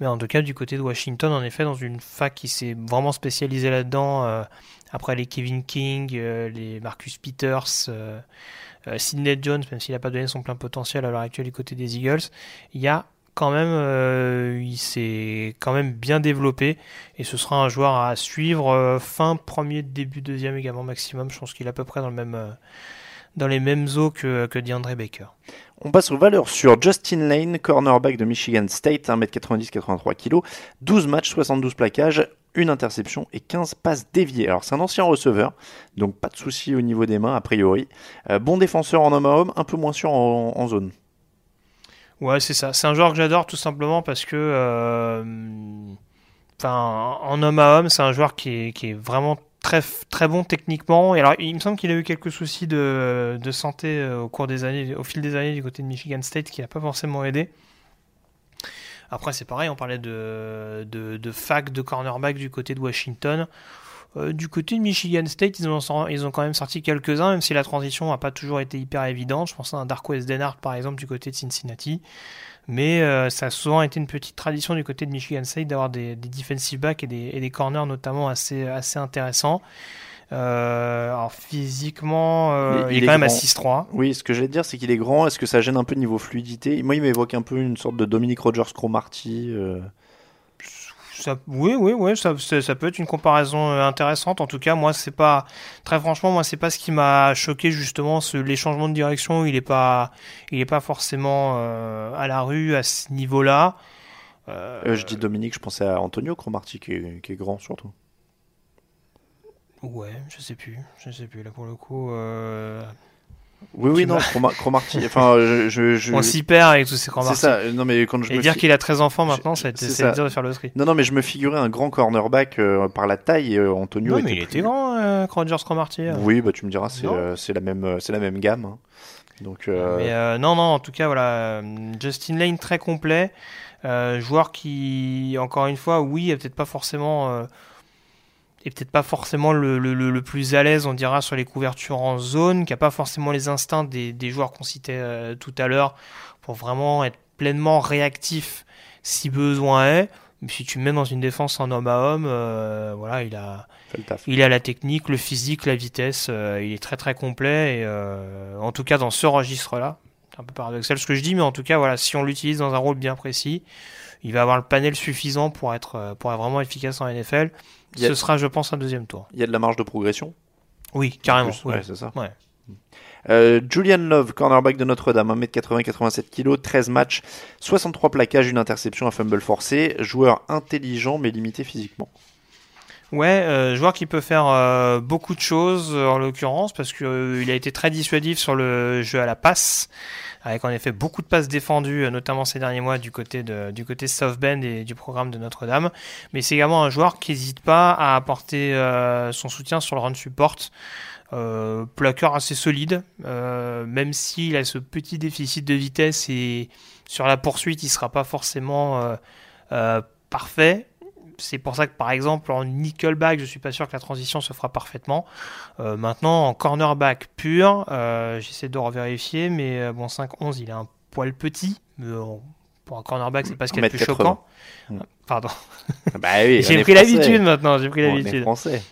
mais en tout cas du côté de Washington, en effet, dans une fac qui s'est vraiment spécialisée là-dedans, après les Kevin King, les Marcus Peters, Sidney Jones, même s'il n'a pas donné son plein potentiel à l'heure actuelle du côté des Eagles, il y a quand même, euh, il s'est quand même bien développé et ce sera un joueur à suivre euh, fin premier, début deuxième également maximum. Je pense qu'il est à peu près dans le même, euh, dans les mêmes eaux que, que DeAndre Baker. On passe aux valeurs sur Justin Lane, cornerback de Michigan State, 1m90, 83 kg, 12 matchs, 72 plaquages, une interception et 15 passes déviées. Alors c'est un ancien receveur, donc pas de souci au niveau des mains a priori. Bon défenseur en homme à homme, un peu moins sûr en zone. Ouais, c'est ça. C'est un joueur que j'adore tout simplement parce que, euh, en homme à homme, c'est un joueur qui est, vraiment très, très bon techniquement. Et alors, il me semble qu'il a eu quelques soucis de, santé euh, au cours des années, au fil des années du côté de Michigan State, qui n'a pas forcément aidé. Après, c'est pareil, on parlait de fac de cornerback du côté de Washington. Euh, du côté de Michigan State, ils ont, ils ont quand même sorti quelques-uns, même si la transition n'a pas toujours été hyper évidente. Je pense à un Darquez Denard, par exemple, du côté de Cincinnati. Mais euh, ça a souvent été une petite tradition du côté de Michigan State d'avoir des, des defensive backs et des, et des corners notamment assez, assez intéressants. Euh, alors physiquement, euh, il, est quand même à grand. 6-3. Oui, ce que j'allais dire, c'est qu'il est grand. Est-ce que ça gêne un peu niveau fluidité? Moi, il m'évoque un peu une sorte de Dominic Rogers Cromarty. euh. Ça, oui, oui, oui, ça, peut être une comparaison euh, intéressante. En tout cas, moi, c'est pas très franchement, moi, c'est pas ce qui m'a choqué justement. Ce, les changements de direction, il est pas, il est pas forcément euh, à la rue à ce niveau-là. Euh, Euh, je dis Dominique, je pensais à Antonio Cromarty qui est, qui est grand surtout. Ouais, je sais plus, je sais plus. Là, pour le coup, Oui, oui, non, Cromarty. Enfin, je, je, je- on s'y perd avec tous ces C'est Cromarty. ça. Non, mais quand je Et me dire fi- qu'il a 13 enfants maintenant, a c'est c'est dur de faire le tri. Non, non, mais je me figurais un grand cornerback euh, par la taille. Euh, Antonio Non, mais il plus- était grand, euh, Rogers Cromarty. euh. Oui, bah tu me diras, c'est euh, c'est la même, c'est la même gamme. hein. Donc, Mais non, non, en tout cas, voilà, Justin Lane très complet, joueur qui, encore une fois, oui, est peut-être pas forcément, est peut-être pas forcément le, le- le- le plus à l'aise, on dira, sur les couvertures en zone, qui a pas forcément les instincts des, des joueurs qu'on citait euh, tout à l'heure pour vraiment être pleinement réactif si besoin est. Mais si tu le mets dans une défense en homme à homme, euh, voilà, il a, il la technique, le physique, la vitesse. euh, il est très très complet. Et en tout cas, dans ce registre-là, c'est un peu paradoxal ce que je dis, mais en tout cas, voilà, si on l'utilise dans un rôle bien précis, il va avoir le panel suffisant pour être, pour être vraiment efficace en NFL. Ce sera, je pense, un deuxième tour. il y a de la marge de progression. Oui, carrément. Plus, ouais, c'est ça. Ouais. Euh, Julian Love, cornerback de Notre-Dame, 1m80, 87 kg, 13 matchs, 63 plaquages, une interception, un fumble forcé. Joueur intelligent mais limité physiquement. Ouais, euh, joueur qui peut faire euh, beaucoup de choses en l'occurrence parce que euh, a été très dissuasif sur le jeu à la passe, avec en effet beaucoup de passes défendues, euh, notamment ces derniers mois du côté de du côté South Bend et du programme de Notre-Dame. Mais c'est également un joueur qui n'hésite pas à apporter euh, son soutien sur le run support. Euh, plaqueur assez solide, euh, même s'il a ce petit déficit de vitesse et sur la poursuite il sera pas forcément euh, euh, parfait. C'est pour ça que par exemple en nickelback, je suis pas sûr que la transition se fera parfaitement. Euh, maintenant en cornerback pur, euh, j'essaie de revérifier, mais euh, bon 5-11 il est un poil petit. Mais, pour un cornerback c'est pas ce qu'il y a de plus 1m80. choquant. Mm. Pardon. Bah oui, on J'ai pris l'habitude maintenant, j'ai pris l'habitude. français.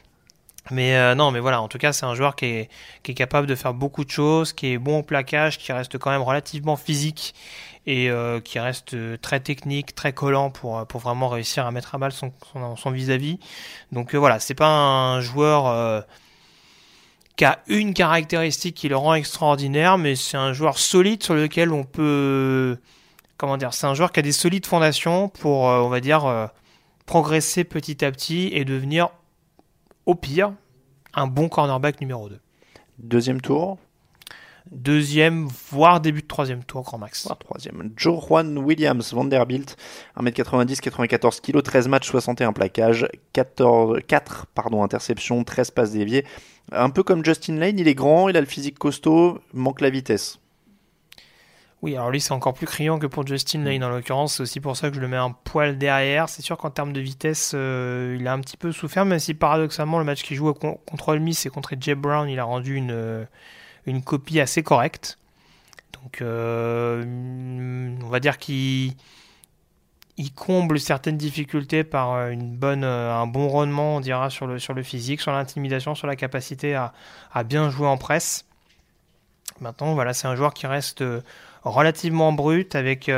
Mais euh, non, mais voilà, en tout cas, c'est un joueur qui est, qui est capable de faire beaucoup de choses, qui est bon au plaquage, qui reste quand même relativement physique et euh, qui reste euh, très technique, très collant pour, euh, pour vraiment réussir à mettre à mal son, son, vis-à-vis. Donc euh, voilà, c'est pas un joueur euh, qui a une caractéristique qui le rend extraordinaire, mais c'est un joueur solide sur lequel on peut. Comment dire C'est un joueur qui a des solides fondations pour, on va dire, progresser petit à petit et devenir au pire, un bon cornerback numéro 2. Deuxième tour. Deuxième, voire début de troisième tour, grand max. Voire troisième. Joe Juan Williams, Vanderbilt, 1m90, 94 kg, 13 matchs, 61 plaquages, 14, 4 pardon, interceptions, 13 passes déviées. Un peu comme Justin Lane, il est grand, il a le physique costaud, manque la vitesse. Oui, alors lui c'est encore plus criant que pour Justin Lane en l'occurrence, c'est aussi pour ça que je le mets un poil derrière. C'est sûr qu'en termes de vitesse, euh, il a un petit peu souffert, même si paradoxalement le match qu'il joue con- contre Ole Miss et contre Jay Brown, il a rendu une, euh, une copie assez correcte. Donc euh, on va dire qu'il il comble certaines difficultés par euh, une bonne, euh, un bon rendement, on dira, sur le, sur le physique, sur l'intimidation, sur la capacité à, bien jouer en presse. Maintenant, voilà, c'est un joueur qui reste relativement brut avec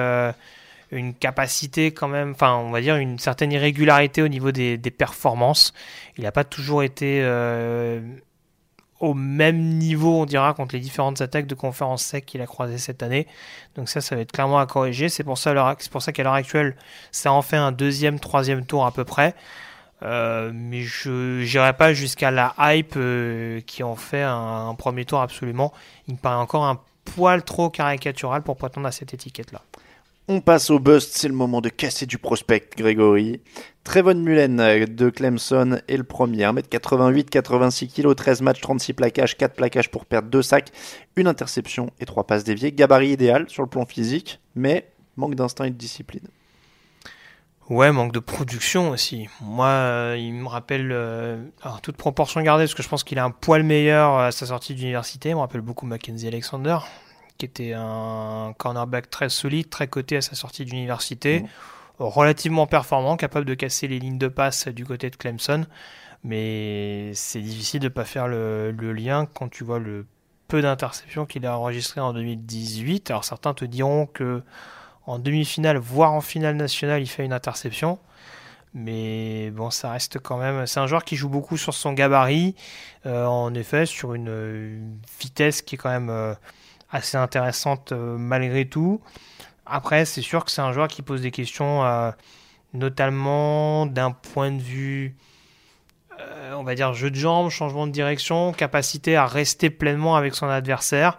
une capacité quand même, enfin, on va dire une certaine irrégularité au niveau des, performances. Il n'a pas toujours été au même niveau, on dira, contre les différentes attaques de conférence sec qu'il a croisées cette année. Donc ça, ça va être clairement à corriger. C'est pour ça, pour ça qu'à l'heure actuelle, ça en fait un deuxième, troisième tour à peu près. Euh, mais je n'irai pas jusqu'à la hype euh, qui en fait un, un premier tour absolument. Il me paraît encore un poil trop caricatural pour prétendre à cette étiquette-là. On passe au bust, c'est le moment de casser du prospect, Grégory. Trevon Mullen euh, de Clemson est le premier, 1m88, 86 kg, 13 matchs, 36 plaquages, 4 plaquages pour perdre 2 sacs, une interception et 3 passes déviées. Gabarit idéal sur le plan physique, mais manque d'instinct et de discipline. Ouais, manque de production aussi. Moi, euh, il me rappelle, euh, alors toute proportion gardée, parce que je pense qu'il a un poil meilleur à sa sortie d'université. Il me rappelle beaucoup Mackenzie Alexander, qui était un cornerback très solide, très coté à sa sortie d'université, relativement performant, capable de casser les lignes de passe du côté de Clemson. Mais c'est difficile de pas faire le, le lien quand tu vois le peu d'interceptions qu'il a enregistré en 2018. Alors certains te diront que en demi-finale, voire en finale nationale, il fait une interception. Mais bon, ça reste quand même. C'est un joueur qui joue beaucoup sur son gabarit, euh, en effet, sur une, une vitesse qui est quand même euh, assez intéressante euh, malgré tout. Après, c'est sûr que c'est un joueur qui pose des questions, euh, notamment d'un point de vue, euh, on va dire, jeu de jambes, changement de direction, capacité à rester pleinement avec son adversaire.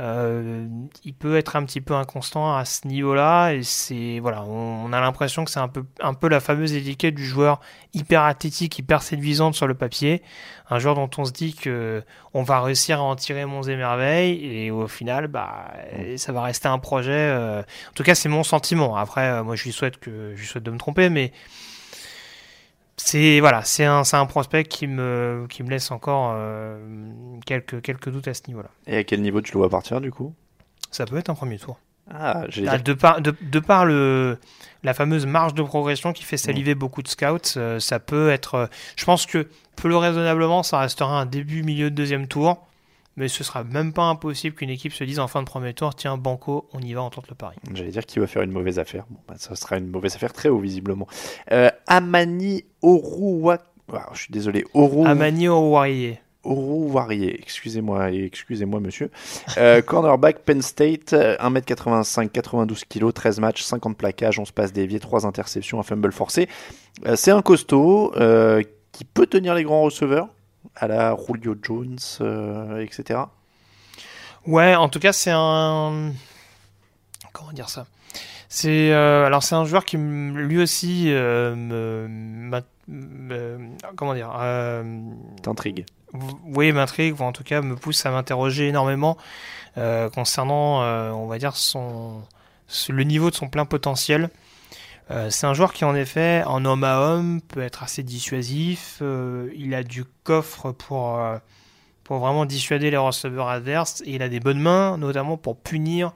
Euh, il peut être un petit peu inconstant à ce niveau-là et c'est voilà, on, a l'impression que c'est un peu un peu la fameuse étiquette du joueur hyper athlétique, hyper séduisante sur le papier, un joueur dont on se dit que on va réussir à en tirer monts et et au final bah ça va rester un projet. euh, en tout cas, c'est mon sentiment. Après, euh, moi je lui souhaite que je lui souhaite de me tromper, mais c'est voilà, c'est un, un prospect qui me, qui me laisse encore euh, quelques, quelques doutes à ce niveau-là. Et à quel niveau tu le vois partir du coup? Ça peut être un premier tour. Ah, Ah, de par, de, de par le, la fameuse marge de progression qui fait saliver beaucoup de scouts, euh, ça peut être. euh, je pense que plus raisonnablement, ça restera un début, milieu de deuxième tour. Mais ce sera même pas impossible qu'une équipe se dise en fin de premier tour tiens, Banco, on y va, on tente le pari. J'allais dire qu'il va faire une mauvaise affaire. Bon, bah, ça sera une mauvaise affaire très haut, visiblement. Euh, Amani Oruwa... Ah, je suis désolé. Oru... Amani Oruwariye. Oruwariye, excusez-moi, excusez-moi, monsieur. Euh, cornerback, Penn State, euh, 1m85, 92 kg, 13 matchs, 50 plaquages, 11 passes déviées, 3 interceptions, un fumble forcé. Euh, c'est un costaud qui peut tenir les grands receveurs, à la Julio Jones, euh, etc. Ouais, en tout cas, c'est un. Comment dire ça? C'est euh, alors c'est un joueur qui lui aussi euh, me, comment dire euh, T'intrigue. Oui, m'intrigue ou en tout cas me pousse à m'interroger énormément concernant, on va dire son le niveau de son plein potentiel. Euh, c'est un joueur qui en effet en homme à homme peut être assez dissuasif. Euh, il a du coffre pour euh, pour vraiment dissuader les receveurs adverses. Et il a des bonnes mains, notamment pour punir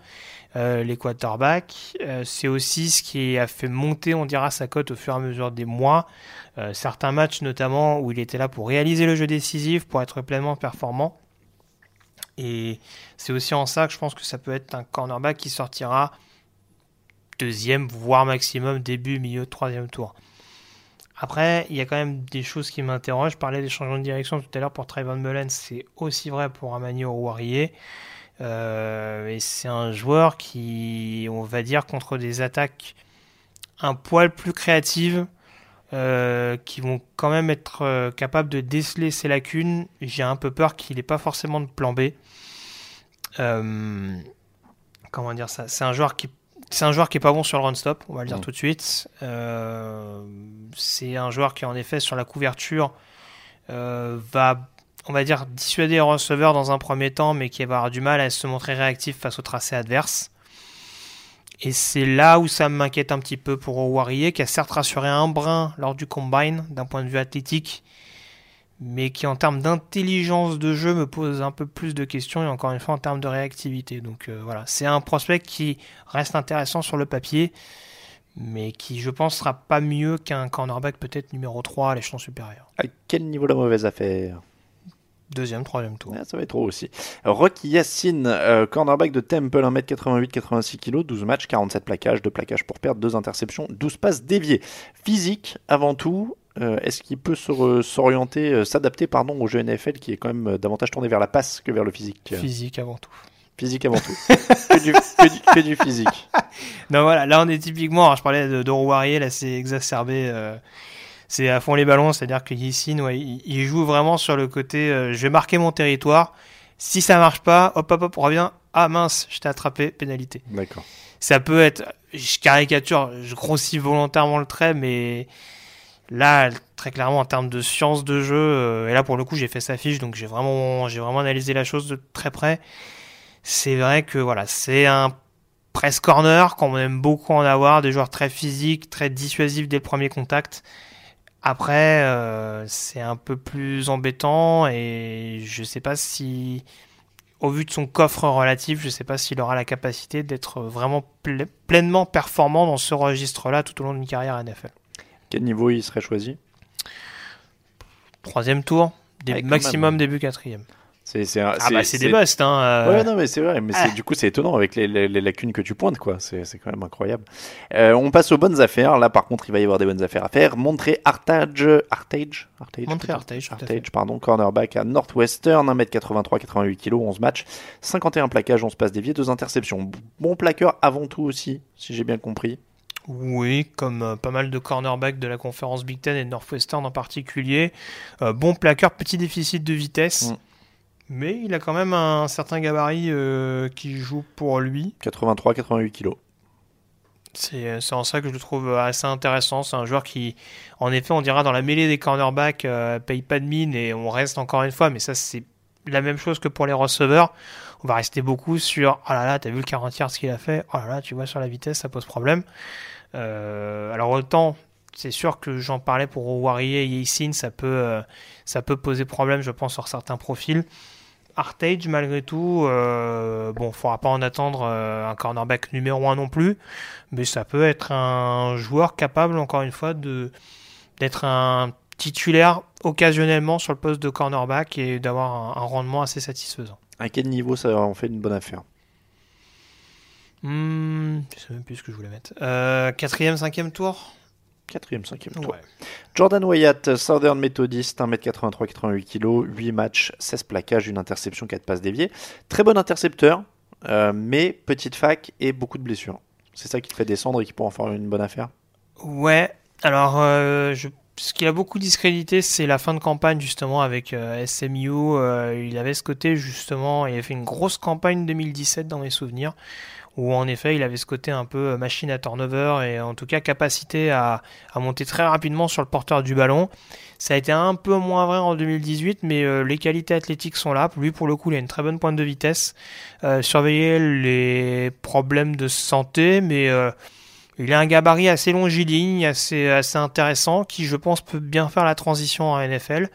les quarterbacks. C'est aussi ce qui a fait monter, on dira, sa cote au fur et à mesure des mois. Certains matchs, notamment, où il était là pour réaliser le jeu décisif, pour être pleinement performant. Et c'est aussi en ça que je pense que ça peut être un cornerback qui sortira deuxième, voire maximum début, milieu, troisième tour. Après, il y a quand même des choses qui m'interrogent. Je parlais des changements de direction tout à l'heure pour Trayvon Mullen, c'est aussi vrai pour Amani Oruwariye. Euh, et c'est un joueur qui, on va dire, contre des attaques un poil plus créatives, euh, qui vont quand même être euh, capables de déceler ses lacunes. J'ai un peu peur qu'il n'ait pas forcément de plan B. Comment dire ça? C'est un joueur qui c'est un joueur qui est pas bon sur le run stop, on va le dire Mm. tout de suite. Euh, c'est un joueur qui en effet sur la couverture euh, va, on va dire, dissuader le receveur dans un premier temps, mais qui va avoir du mal à se montrer réactif face au tracé adverse. Et c'est là où ça m'inquiète un petit peu pour Warrior, qui a certes rassuré un brin lors du combine d'un point de vue athlétique, mais qui en termes d'intelligence de jeu me pose un peu plus de questions et encore une fois en termes de réactivité. Donc euh, voilà, c'est un prospect qui reste intéressant sur le papier, mais qui je pense sera pas mieux qu'un cornerback peut-être numéro 3 à l'échelon supérieur. À quel niveau la mauvaise affaire? Deuxième, troisième tour. Ah, ça va être trop aussi. Rocky Yacine, euh, cornerback de Temple, 1m88, 86 kg, 12 matchs, 47 plaquages, 2 plaquages pour perdre, 2 interceptions, 12 passes déviées. Physique, avant tout, euh, est-ce qu'il peut s'orienter, euh, s'adapter pardon, au jeu NFL qui est quand même euh, davantage tourné vers la passe que vers le physique Physique avant tout. Physique avant tout. que, du, que du- que du physique. Non voilà, là on est typiquement, alors je parlais de, de Warrior, là c'est exacerbé, euh, c'est à fond les ballons, c'est-à-dire que Yacine, ouais, il, il joue vraiment sur le côté, je vais marquer mon territoire, si ça marche pas, hop hop hop, reviens, ah mince, je t'ai attrapé, pénalité. D'accord. Ça peut être, je caricature, je grossis volontairement le trait, mais là, très clairement en termes de science de jeu, euh, et là pour le coup j'ai fait sa fiche, donc j'ai vraiment, analysé la chose de très près. C'est vrai que voilà, c'est un press corner qu'on aime beaucoup en avoir, des joueurs très physiques, très dissuasifs dès le premier contact. Après, euh, c'est un peu plus embêtant et je sais pas si, au vu de son coffre relatif, je sais pas s'il aura la capacité d'être vraiment ple- pleinement performant dans ce registre-là tout au long d'une carrière NFL. Quel niveau il serait choisi Troisième tour, Ouais, quand maximum même. début quatrième. C'est, c'est, un- Ah bah c'est des busts, hein. euh. Ouais, non, mais c'est vrai. Mais c'est, Ah. du coup, c'est étonnant avec les, les- les lacunes que tu pointes, quoi. C'est, c'est quand même incroyable. Euh, on passe aux bonnes affaires. Là, par contre, il va y avoir des bonnes affaires à faire. Montrer Artage, Artage, Artage, Montré peut-être Artage, Artage, pardon, cornerback à Northwestern, 1m83, 88 kg, 11 matchs, 51 plaquages, 11 passes déviées, 2 interceptions. Bon plaqueur avant tout aussi, si j'ai bien compris. Oui, comme euh, pas mal de cornerbacks de la conférence Big Ten et de Northwestern en particulier. Euh, bon plaqueur, petit déficit de vitesse. Mm. Mais il a quand même un certain gabarit euh, qui joue pour lui. 83, 88 kg. C'est c'est en ça que je le trouve assez intéressant. C'est un joueur qui, en effet, on dira dans la mêlée des cornerbacks, euh, paye pas de mine et on reste encore une fois, mais ça c'est la même chose que pour les receveurs. On va rester beaucoup sur oh là là, t'as vu le 40 yards ce qu'il a fait, oh là là, tu vois sur la vitesse, ça pose problème. Euh, alors autant, c'est sûr que j'en parlais pour Warrior et Yacine, ça peut, euh, ça peut poser problème, je pense, sur certains profils. Artage, malgré tout, euh, bon, faudra pas en attendre euh, un cornerback numéro 1 non plus, mais ça peut être un joueur capable, encore une fois, d'être un titulaire occasionnellement sur le poste de cornerback et d'avoir un, un rendement assez satisfaisant. À quel niveau ça en fait une bonne affaire? Hmm, je sais même plus ce que je voulais mettre. Euh, quatrième, cinquième tour? Quatrième, cinquième tour. Ouais. Jordan Wyatt, Southern Methodist, 1m83, 88 kg, 8 matchs, 16 plaquages, une interception, 4 passes déviées. Très bon intercepteur, euh, mais petite fac et beaucoup de blessures. C'est ça qui te fait descendre et qui pourra en faire une bonne affaire? Ouais, alors euh, je- ce qu'il a beaucoup discrédité, c'est la fin de campagne justement avec euh, SMU. Euh, il avait ce côté justement, il a fait une grosse campagne 2017 dans mes souvenirs, où en effet il avait ce côté un peu euh, machine à turnover et en tout cas capacité à, à monter très rapidement sur le porteur du ballon. Ça a été un peu moins vrai en 2018, mais euh, les qualités athlétiques sont là. Lui, pour le coup, il a une très bonne pointe de vitesse. Euh, surveiller les problèmes de santé, mais euh, il a un gabarit assez longiligne, assez, assez intéressant, qui je pense peut bien faire la transition en NFL.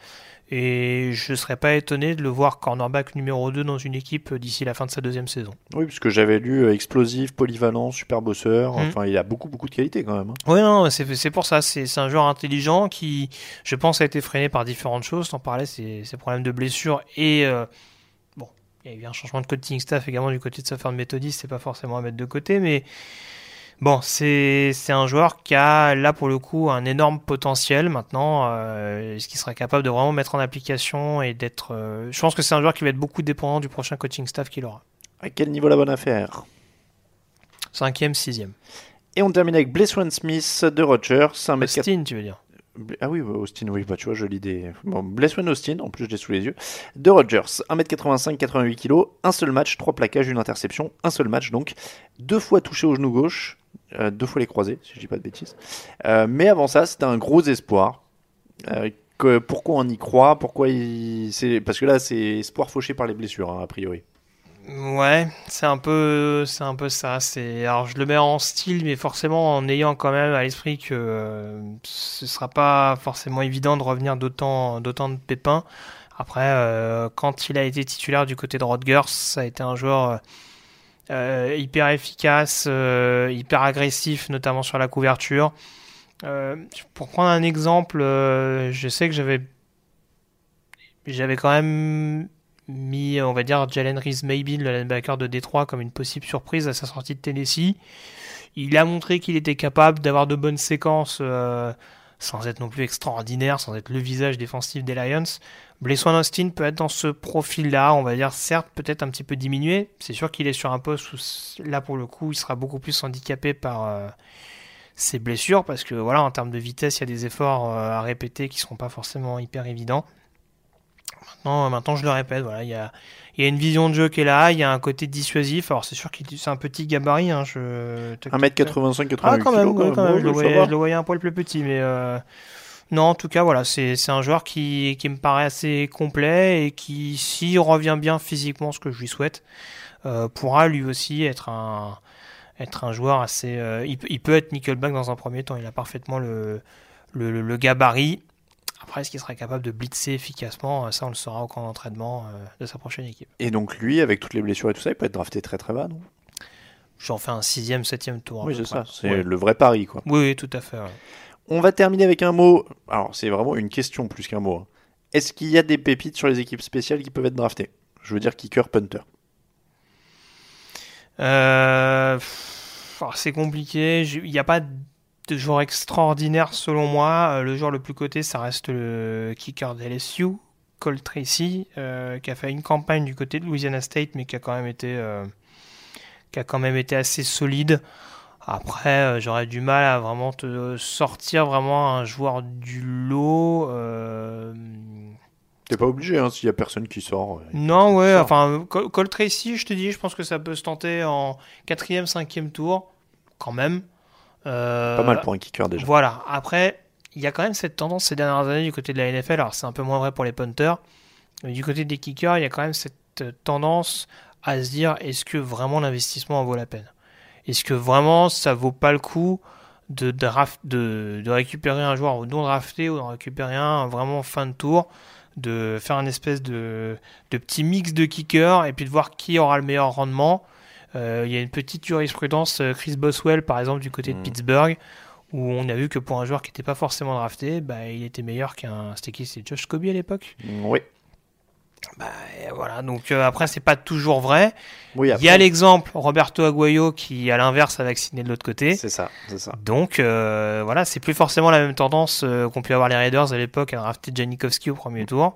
Et je ne serais pas étonné de le voir cornerback numéro 2 dans une équipe d'ici la fin de sa deuxième saison. Oui, parce que j'avais lu euh, explosif, polyvalent, super bosseur. Mhm. Enfin, il a beaucoup, beaucoup de qualités quand même. hein. Oui, non, c'est pour ça. C'est un joueur intelligent qui, je pense, a été freiné par différentes choses. T'en parlais, ses, ses problèmes de blessure et euh, bon, il y a eu un changement de coaching staff également du côté de Southern Methodist. C'est pas forcément à mettre de côté, mais bon, c'est un joueur qui a là pour le coup un énorme potentiel. Maintenant, euh, est-ce qu'il sera capable de vraiment mettre en application et d'être euh, Je pense que c'est un joueur qui va être beaucoup dépendant du prochain coaching staff qu'il aura. À quel niveau la bonne affaire? Cinquième, sixième. Et on termine avec Blesswan Smith de Rogers, 1m4. Austin, tu veux dire? Ah oui, Austin, oui, bah tu vois, je lis des. Bon, Austin, en plus je l'ai sous les yeux. De Rogers, 1m85, 88 kg, un seul match, trois plaquages, une interception, un seul match donc. Deux fois touché au genou gauche, euh, deux fois les croisés, si je dis pas de bêtises. Euh, mais avant ça, c'était un gros espoir. Euh, que- pourquoi on y croit? Pourquoi il. c'est- Parce que là, c'est espoir fauché par les blessures, hein, a priori. Ouais, c'est un peu, c'est un peu ça. C'est, alors je le mets en style, mais forcément en ayant quand même à l'esprit que ce sera pas forcément évident de revenir d'autant, d'autant de pépins. Après, quand il a été titulaire du côté de Rodgers, ça a été un joueur euh, hyper efficace, euh, hyper agressif, notamment sur la couverture. Euh, pour prendre un exemple, je sais que j'avais, j'avais quand même mis, on va dire, Jalen Reese Maybe, le linebacker de Détroit, comme une possible surprise à sa sortie de Tennessee. Il a montré qu'il était capable d'avoir de bonnes séquences sans être non plus extraordinaire, sans être le visage défensif des Lions. Bleswan Austin peut être dans ce profil-là, on va dire, certes, peut-être un petit peu diminué. C'est sûr qu'il est sur un poste où, là, pour le coup, il sera beaucoup plus handicapé par euh, ses blessures, parce que, voilà, en termes de vitesse, il y a des efforts euh, à répéter qui seront pas forcément hyper évidents. Maintenant, maintenant, je le répète, voilà, il y a, il y a une vision de jeu qui est là, il y a un côté dissuasif. Alors, c'est sûr qu'il c'est un petit gabarit. Hein, je... 1m85, 88 Ah, quand même, ouais, quand même. Je, le voyais, va. je le voyais un poil plus petit, mais euh, non, en tout cas, voilà, c'est un joueur qui, qui me paraît assez complet et qui, s'il revient bien physiquement, ce que je lui souhaite, euh, pourra lui aussi être un être un joueur assez. euh, il, peut- il peut être nickelback dans un premier temps. Il a parfaitement le le, le- le gabarit. Après, est-ce qu'il sera capable de blitzer efficacement? Ça, on le saura au camp d'entraînement euh, de sa prochaine équipe. Et donc lui, avec toutes les blessures et tout ça, il peut être drafté très très bas, non? J'en fais un sixième, septième tour. Oui, c'est ça. C'est Ouais. le vrai pari, quoi. Oui, oui, tout à fait. ouais. On va terminer avec un mot. Alors, c'est vraiment une question plus qu'un mot. hein. Est-ce qu'il y a des pépites sur les équipes spéciales qui peuvent être draftées? Je veux dire kicker, punter. Euh, alors, c'est compliqué. Il n'y a pas de joueur extraordinaire selon moi. Euh, Le joueur le plus coté, ça reste le kicker de LSU, Cole Tracy, euh, qui a fait une campagne du côté de Louisiana State, mais qui a quand qui a quand même été assez solide. Après, euh, j'aurais du mal à vraiment te sortir vraiment un joueur du lot. euh, T'es pas obligé, hein, s'il y a personne qui sort. euh, non, ouais, sort. enfin, Col Cole Tracy, je te dis, je pense que ça peut se tenter en quatrième, cinquième tour, quand même. Euh, Pas mal pour un kicker déjà. Voilà, après, il y a quand même cette tendance ces dernières années du côté de la NFL, alors c'est un peu moins vrai pour les punters, mais du côté des kickers, il y a quand même cette tendance à se dire, est-ce que vraiment l'investissement en vaut la peine? Est-ce que vraiment ça vaut pas le coup de, draft, de, de récupérer un joueur ou non drafté ou d'en récupérer un vraiment fin de tour de faire un espèce de, de petit mix de kickers et puis de voir qui aura le meilleur rendement? Euh, il y a une petite jurisprudence, euh, Chris Boswell par exemple du côté de Pittsburgh, où on a vu que pour un joueur qui n'était pas forcément drafté, bah, il était meilleur qu'un. C'était qui? C'était Josh Kobe à l'époque? Oui. Et voilà, donc euh, après, c'est pas toujours vrai. Oui, Il y a l'exemple Roberto Aguayo qui, à l'inverse, a vacciné de l'autre côté. C'est ça, c'est ça. Donc euh, voilà, c'est plus forcément la même tendance euh, qu'ont pu avoir les Raiders à l'époque à drafter Janikowski au premier tour.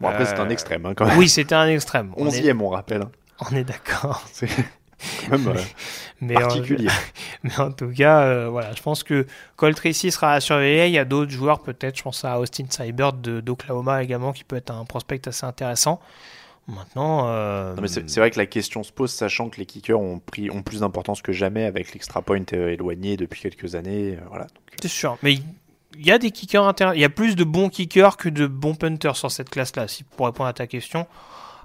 Bon, après, c'est un extrême, hein, quand même. Oui, c'était un extrême. On est- Onzième, on rappelle. hein. On est d'accord. Même euh, Mais, particulier. mais en tout cas, euh, voilà, je pense que Cole Tracy sera à surveiller. Il y a d'autres joueurs, peut-être. Je pense à Austin Seibert de- d'Oklahoma également, qui peut être un prospect assez intéressant. Maintenant. euh, Non, mais c'est c'est vrai que la question se pose, sachant que les kickers ont, pris, ont plus d'importance que jamais avec l'extra point euh, éloigné depuis quelques années. euh, voilà. C'est sûr. Mais il y a des kickers intéressants. Il y a plus de bons kickers que de bons punters sur cette classe-là, si pour répondre à ta question.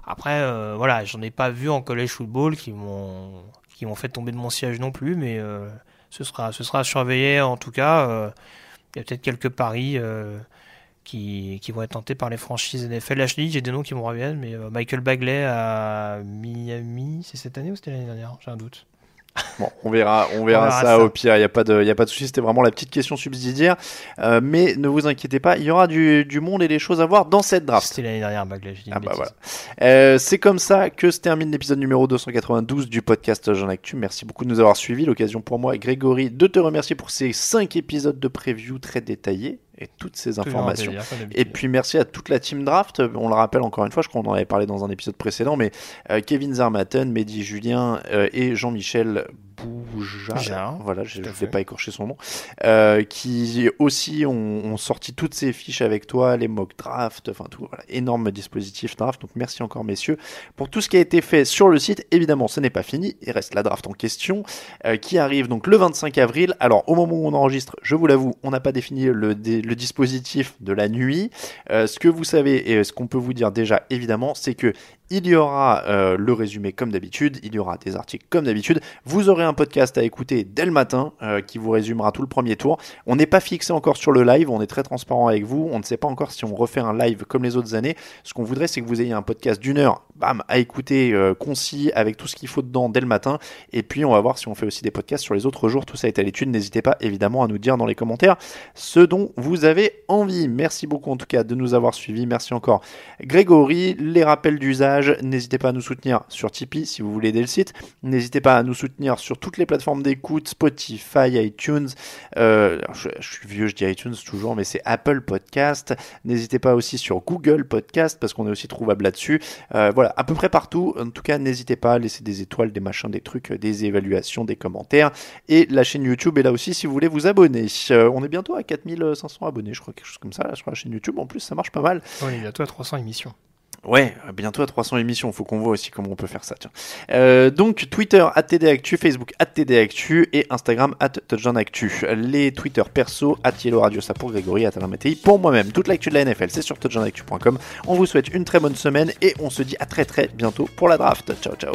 Après, euh, voilà, j'en ai pas vu en college football qui m'ont qui m'ont fait tomber de mon siège non plus, mais euh, ce sera ce sera à surveiller en tout cas. euh, Il y a peut-être quelques paris qui, qui vont être tentés par les franchises NFL. Là, j'ai des noms qui me reviennent, mais Michael Bagley à Miami, c'est cette année ou c'était l'année dernière? J'ai un doute. Bon, on verra, on verra, On verra ça, ça. au pire, il n'y a pas de, y a pas de souci, c'était vraiment la petite question subsidiaire. Euh, mais ne vous inquiétez pas, il y aura du, du monde et des choses à voir dans cette draft. C'était l'année dernière, j'ai dit Ah bah voilà. Euh, c'est comme ça que se termine l'épisode numéro 292 du podcast Jean Actu. Merci beaucoup de nous avoir suivis. L'occasion pour moi, Grégory, de te remercier pour ces 5 épisodes de preview très détaillés et toutes ces informations. plaisir. Et puis merci à toute la team draft. On le rappelle encore une fois, je crois qu'on en avait parlé dans un épisode précédent, mais euh, Kevin Zarmaten, Mehdi Julien euh, et Jean-Michel Boujard, Boujard, voilà, je ne vais pas écorcher son nom, euh, qui aussi ont, ont sorti toutes ces fiches avec toi, les mock drafts, enfin tout, voilà, énorme dispositif draft. Donc merci encore messieurs pour tout ce qui a été fait sur le site. Évidemment, ce n'est pas fini, il reste la draft en question euh, qui arrive donc le 25 avril. Alors au moment où on enregistre, je vous l'avoue, on n'a pas défini le, dé- le dispositif de la nuit. Euh, ce que vous savez et ce qu'on peut vous dire déjà évidemment, c'est que Il y aura euh, le résumé comme d'habitude, il y aura des articles comme d'habitude. Vous aurez un podcast à écouter dès le matin euh, qui vous résumera tout le premier tour. On n'est pas fixé encore sur le live, on est très transparent avec vous. On ne sait pas encore si on refait un live comme les autres années. Ce qu'on voudrait, c'est que vous ayez un podcast d'une heure, bam, à écouter, euh, concis, avec tout ce qu'il faut dedans dès le matin. Et puis, on va voir si on fait aussi des podcasts sur les autres jours. Tout ça est à l'étude. N'hésitez pas évidemment à nous dire dans les commentaires ce dont vous avez envie. Merci beaucoup en tout cas de nous avoir suivis. Merci encore Grégory. Les rappels d'usage N'hésitez pas à nous soutenir sur Tipeee si vous voulez aider le site. N'hésitez pas à nous soutenir sur toutes les plateformes d'écoute, Spotify, iTunes. Euh, je, suis vieux, je dis iTunes toujours, mais c'est Apple Podcast. N'hésitez pas aussi sur Google Podcast parce qu'on est aussi trouvable là-dessus. Euh, voilà, à peu près partout. En tout cas, n'hésitez pas à laisser des étoiles, des machins, des trucs, des évaluations, des commentaires. Et la chaîne YouTube est là aussi si vous voulez vous abonner. Euh, on est bientôt à 4500 abonnés, je crois, quelque chose comme ça, sur la chaîne YouTube. En plus, ça marche pas mal. Oui, bientôt à 300 émissions. Ouais, bientôt à 300 émissions. Faut qu'on voit aussi comment on peut faire ça. Tiens. Euh, donc Twitter @tdactu, Facebook @tdactu et Instagram @touchdownactu. Les Twitter perso @yellow radio ça pour Grégory Matei. Pour moi-même, toute l'actu de la NFL, c'est sur touchdownactu.com. On vous souhaite une très bonne semaine et on se dit à très très bientôt pour la draft. Ciao ciao.